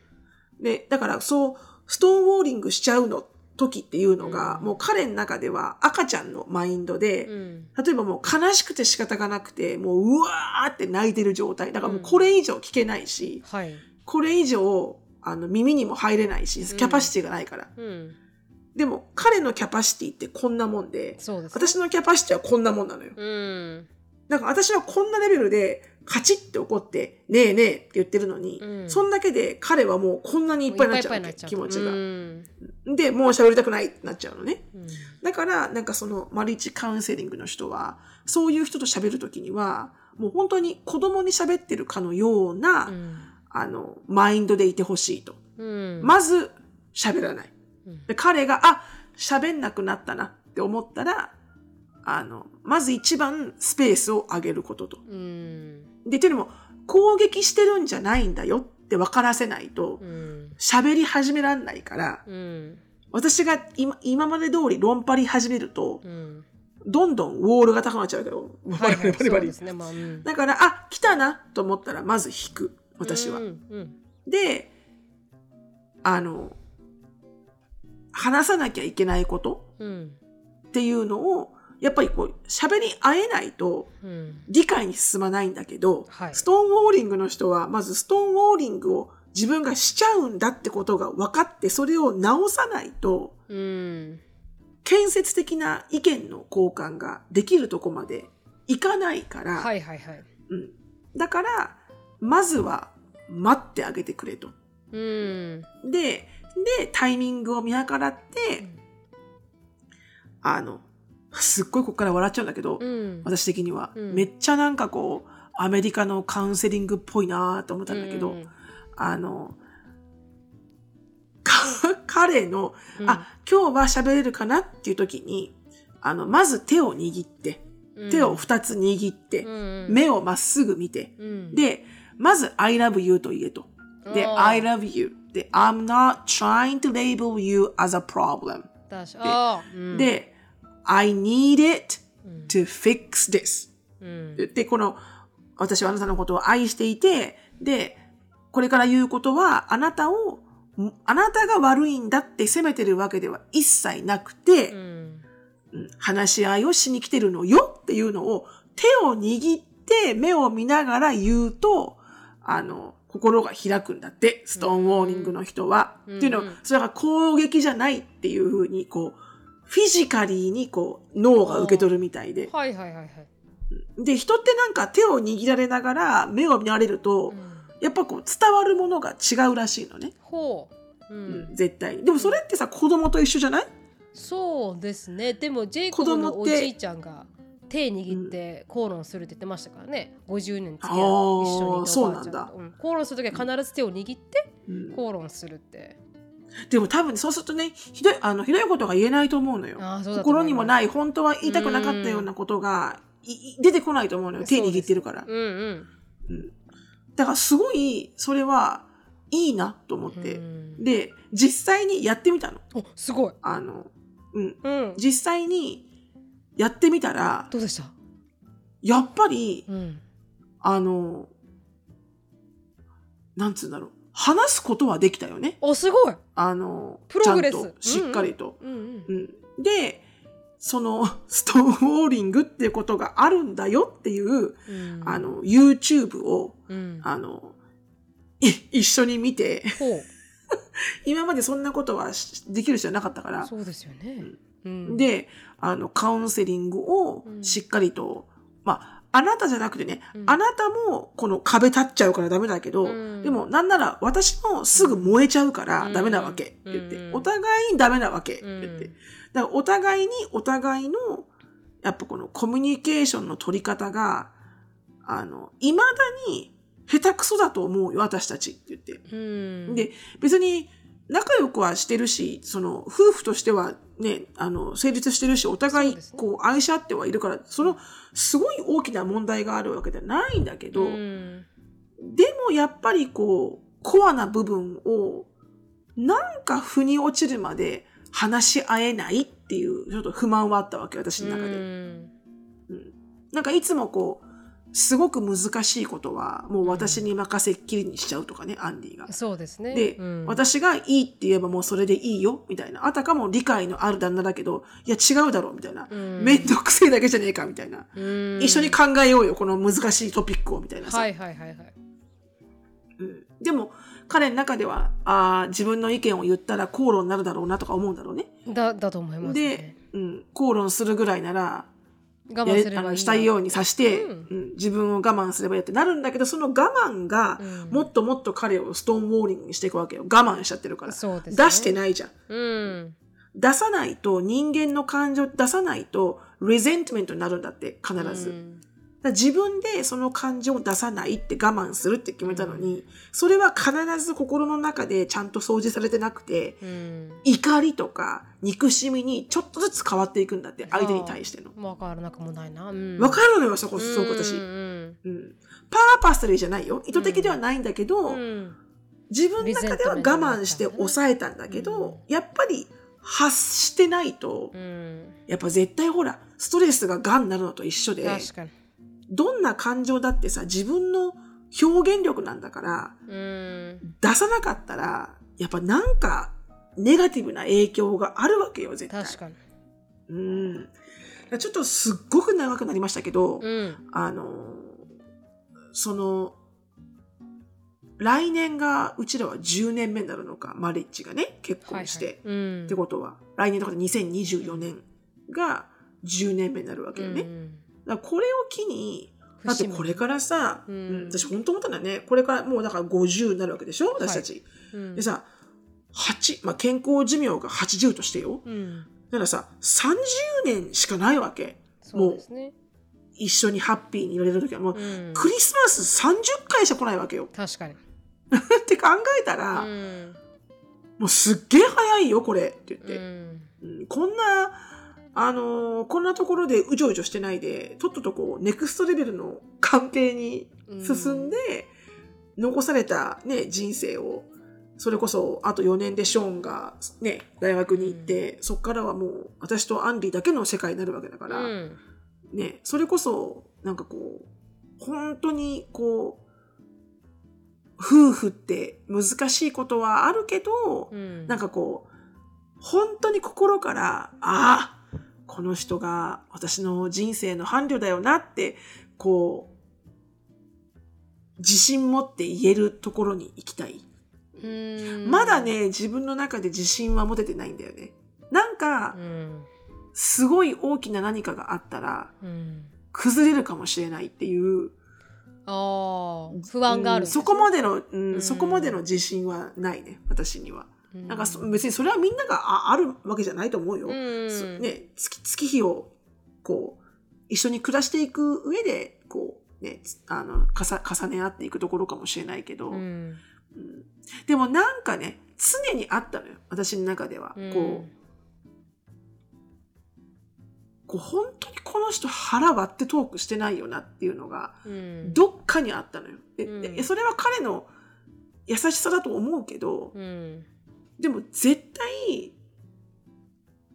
で、だからそう、ストーンウォーリングしちゃうの時っていうのが、うん。もう彼の中では赤ちゃんのマインドで、うん。例えばもう悲しくて仕方がなくて、もううわーって泣いてる状態。だからもうこれ以上聞けないし、はい。これ以上、あの耳にも入れないし、キャパシティがないから。うんでも彼のキャパシティってこんなもんで、私のキャパシティはこんなもんなのよ。うんなんか私はこんなレベルでカチッって怒って、ねえねえって言ってるのに、うんそんだけで彼はもうこんなにいっぱいになっちゃう気持ちが。うんで、もう喋りたくないってなっちゃうのね。うんだから、なんかそのマリッジカウンセリングの人は、そういう人と喋るときには、もう本当に子供に喋ってるかのような、うんあの、マインドでいてほしいと。うんまず、喋らない。うん。で彼が、あ、喋んなくなったなって思ったら、あの、まず一番スペースを上げることと。うん。で、っていうのも、攻撃してるんじゃないんだよって分からせないとう、ん。喋り始めらんないから、うん。私が今今まで通り論パリ始めると、うん。どんどんウォールが高くなっちゃうけど、バリバリバリバリ。ねまあうん。だから、あ、来たなと思ったら、まず引く。私は。で、あの、話さなきゃいけないことうんっていうのを、やっぱりこう、喋り合えないとうん。理解に進まないんだけど、はい。ストーンウォーリングの人は、まずストーンウォーリングを自分がしちゃうんだってことが分かって、それを直さないと、うん。建設的な意見の交換ができるとこまでいかないから、はいはいはい。うん、だから、まずは待ってあげてくれと。うん。で、で、タイミングを見計らって、あの、すっごいここから笑っちゃうんだけど、うん。私的には、うん。めっちゃなんかこう、アメリカのカウンセリングっぽいなと思ったんだけど、うん。あの、か 彼の、うん。あ、今日は喋れるかなっていう時に、あの、まず手を握って、手を二つ握って、うん目をまっすぐ見て、うん。で、まず I love you と言えと。で、I love you。で、I'm not trying to label you as a problem。で、I need it うん to fix this。うんで、この、私はあなたのことを愛していて、で、これから言うことは、あなたを、んあなたが悪いんだって責めてるわけでは一切なくて、話し合いをしに来てるのよっていうのを手を握って目を見ながら言うと、あの、心が開くんだって、ストーンウォーリングの人は。うん。っていうのうん、それが攻撃じゃないっていうふうに、こう、フィジカリーにこう、脳が受け取るみたいで。はいはいはいはい。で、人ってなんか手を握られながら目を見られると、うん。やっぱこう伝わるものが違うらしいのね。ほう。ううんん、絶対に。でもそれってさ、子供と一緒じゃない？そうですね。でもジェイコブのおじいちゃんが手握って口論するって言ってましたからね。50年付き合う一緒にそうなんだ。とうん。口論する時は必ず手を握ってうん。口論するって。でも多分そうするとねひどいあのひどいことが言えないと思うのよ。心にもない本当は言いたくなかったようなことがいい出てこないと思うのよ。手握ってるから。うん。うん。だからすごいそれはいいなと思って、うん。で実際にやってみたの。おすごい。あのうん。うん。実際にやってみたらどうでした？やっぱりうん。あのなんつうんだろう。話すことはできたよね。おすごい。あのプログレス。ちゃんとしっかりと、でその ストーンウォーリングっていうことがあるんだよっていう、うん。あの YouTube をうん。あのい一緒に見てほ 今までそんなことはしできる人はなかったかうら。そうですよね。うん。であのカウンセリングをうん。しっかりと、まああなたじゃなくてね、うん。あなたもこの壁立っちゃうからダメだけど、うん。でもなんなら私もすぐ燃えちゃうからうん。ダメなわけって言って、うん。お互いにダメなわけってうん言って、だからお互いにお互いのやっぱこのコミュニケーションの取り方があの未だに下手くそだと思うよ私たちって言って。うん。で、別に仲良くはしてるし、その夫婦としてはね、あの、成立してるし、お互いこう愛し合ってはいるから、そのすごい大きな問題があるわけではないんだけど、うん。でもやっぱりこう、コアな部分を、なんか腑に落ちるまで話し合えないっていう、ちょっと不満はあったわけ、私の中で。うん。なんかいつもこう、すごく難しいことは、もう私に任せっきりにしちゃうとかね、アンディが。そうですねで、うん私がいいって言えばもうそれでいいよ、みたいな。あたかも理解のある旦那だけど、いや違うだろう、みたいな。うんめんどくせえだけじゃねえか、みたいな。うん一緒に考えようよ、この難しいトピックを、みたいなさ。はいはいはいはいうんでも、彼の中では、ああ、自分の意見を言ったら口論になるだろうなとか思うんだろうね。だだと思いますでね、うん、口論するぐらいなら、我慢すればいいしたいようにさして、ううんん自分を我慢すればいいってなるんだけど、その我慢が、うんもっともっと彼をストーンウォーリングにしていくわけよ。我慢しちゃってるから。ね出してないじゃん。うん出さないと、人間の感情出さないと、レゼントメントになるんだって、必ず。うんだ自分でその感情を出さないって我慢するって決めたのに、それは必ず心の中でちゃんと掃除されてなくて、うん怒りとか憎しみにちょっとずつ変わっていくんだって、相手に対しての。わからなくもないな。うん。わかるのよ、そこ、すごく私。ううんん。パーパスリーじゃないよ。意図的ではないんだけど、うん。自分の中では我慢して抑えたんだけど、やっぱり発してないと、うん。やっぱ絶対ほら、ストレスがガンになるのと一緒で、確かに。どんな感情だってさ、自分の表現力なんだから、うん。出さなかったら、やっぱなんか、ネガティブな影響があるわけよ、絶対。確かにうん。ちょっとすっごく長くなりましたけど、うんあの、その、来年が、うちらは10年目になるのか、マリッジがね、結婚して。はいはいうんってことは、来年とかで2024年が10年目になるわけよね。うんだこれを機に、だってこれからさ、うんうん私本当思ったんだよね。これからもうだから50になるわけでしょ私たち。うんでさ、8、まあ、健康寿命が80としてよ。うんだからさ、30年しかないわけ。そうですね一緒にハッピーにいられる時はもう、うんクリスマス30回しか来ないわけよ。確かに って考えたら、うんもうすっげえ早いよ、これ。って言っうて。んうんこんな、あのーこんなところでうじょうじょしてないで、とっととこう、ネクストレベルの関係に進んで、残されたね、人生を、それこそ、あと4年でショーンがね、大学に行って、そっからはもう、私とアンディだけの世界になるわけだから、うん。ね、それこそ、なんかこう、本当にこう、夫婦って難しいことはあるけど、うん。なんかこう、本当に心から、ああ、この人が私の人生の伴侶だよなって、こう、自信持って言えるところに行きたい。うん。まだね、自分の中で自信は持ててないんだよね。なんかう、んすごい大きな何かがあったら、うん。崩れるかもしれないっていう、ああ不安があるねうんそこまでの、うんうん。そこまでの自信はないね、私には。なんかそ別にそれはみんながああるわけじゃないと思うよ。ね、月月日をこう一緒に暮らしていく上でこう、ね、つあのかさ重ね合っていくところかもしれないけど、うんうんでもなんかね常にあったのよ私の中では。うん。こうこう本当にこの人腹割ってトークしてないよなっていうのがうん。どっかにあったのよ。でうん。でそれは彼の優しさだと思うけど、うん。でも絶対、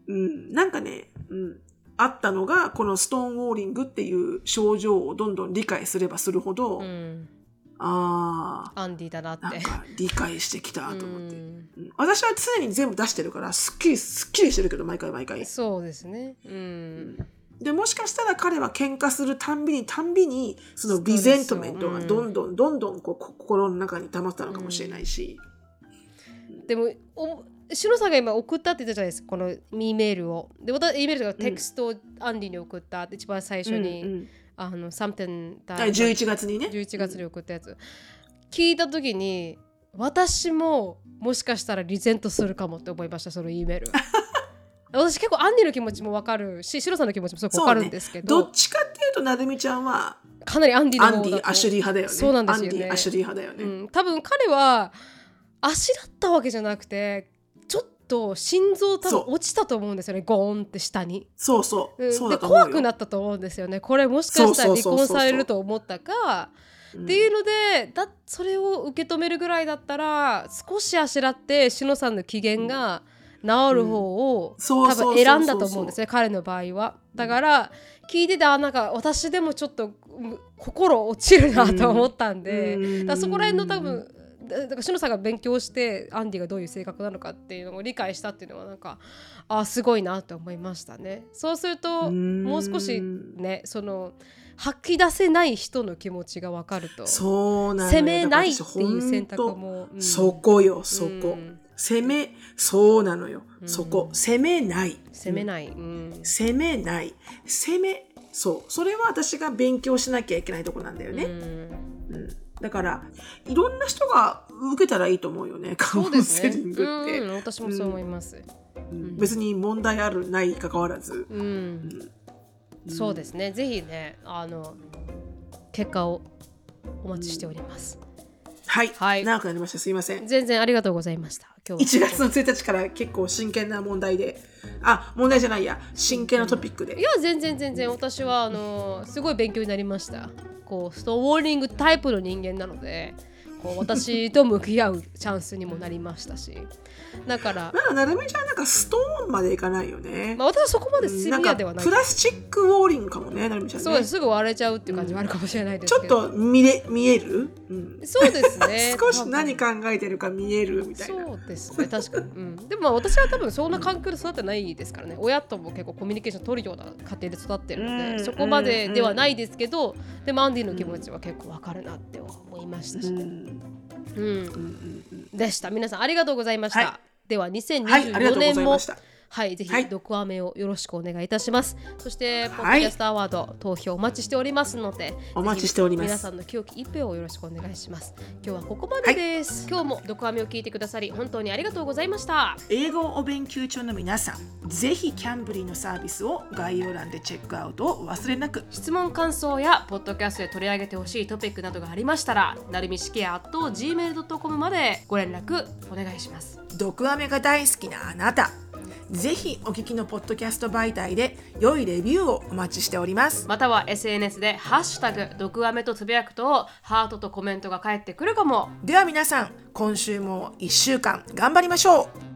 うん、なんかね、うん、あったのが、このストーンウォーリングっていう症状をどんどん理解すればするほど、うんあアンディだなっあ、て。なんか理解してきたと思って。うん。うん。私は常に全部出してるから、すっきり、すっきりしてるけど、毎回毎回。そうですね。うん。で、もしかしたら彼は喧嘩するたんびにたんびに、そのリゼントメントがどんどんどんどんこうこ心の中に溜まったのかもしれないし。でもおしのさんが今送ったって言ったじゃないですかこの E メールを。で私 E メールがテクストをアンディに送ったって一番最初に、うんうんあの3.1あ11月にね。11月に送ったやつ、聞いた時に私ももしかしたら resent するかもって思いましたその E メール。私結構アンディの気持ちも分かるしシロさんの気持ちもすごく分かるんですけど、どっちかっていうと、なるみちゃんは、かなりアンディのアンディ、方だとアシュリー派だよね。そうなんですよね。アンディ、アシュリー派だよね。うん、多分彼はあしらったわけじゃなくてと心臓多分落ちたと思うんですよねゴーンって下に。そうそう。うん。でそうだと思うよ。怖くなったと思うんですよね。これもしかしたら離婚されると思ったか。うん。っていうのでだそれを受け止めるぐらいだったら少しあしらってしのさんの機嫌が治る方を、多分選んだと思うんですね彼の場合は。だから聞いててあなんか私でもちょっとうん心落ちるなと思ったんで、うん。だそこら辺の多分だからしのさんが勉強してアンディがどういう性格なのかっていうのを理解したっていうのはなんかあすごいなと思いましたねそうするともう少しねその吐き出せない人の気持ちが分かるとそうなのよ責めないっていう選択も、うんそこよ、そこ。うん攻め、そうなのよ。うんそこ。攻めない。責めない、うん攻めない。攻め、そう。それは私が勉強しなきゃいけないとこなんだよね。うんうんだから、いろんな人が受けたらいいと思うよね、カウンセリングって。うん、私もそう思います、うん。別に問題ある、ない、関わらず。うん。そうですね。ぜひねあの結果をお待ちしております、はい。はい。長くなりました。すいません。全然ありがとうございました。今日1は月の1日から結構真剣な問題で、あ、問題じゃないや、真剣なトピックで。い。や全然全然。私はあのすごい勉強になりましたこうストーンウォーリングタイプの人間なのでこう私と向き合うチャンスにもなりましたし。だから、なんかなるみちゃんなんかストーンまでいかないよね。まあ、私はそこまでシビアではない。プラスチックウォーリングかもね、なるみちゃんね。そうですすぐ割れちゃうっていう感じはあるかもしれないですちょっけどと見れ見える、うん、そうですね。少し何考えてるか見えるみたいな。そうですね確かに、うん、でもまあ私は多分そんな環境で育ってないですからね。親とも結構コミュニケーション取るような家庭で育ってるので、うんそこまでではないですけど、でもアンディの気持ちは結構わかるなって思いましたし、うんうん。でした。皆さんありがとうございました、はい。ではうんはい、ありが2024とうござ年もいました。はい、ぜひはい毒アメをよろしくお願いいたします。そして、ポッはいドキャストアワード投票お待ちしておりますので、お待ちしております皆さんの清き一票をよろしくお願いします。今日はここまでです。今日も毒アメを聞いてくださり、本当にありがとうございました。英語をお勉強中の皆さん、ぜひキャンブリーのサービスを概要欄でチェックアウトをお忘れなく。質問感想やポッドキャストで取り上げてほしいトピックなどがありましたら、なるみしきや gmail.com までご連絡お願いします。毒アメが大好きなあなた。ぜひお聞きのポッドキャスト媒体で良いレビューをお待ちしております。または SNS でハッシュタグ毒アメとつぶやくとハートとコメントが返ってくるかも。では皆さん、今週も1週間頑張りましょう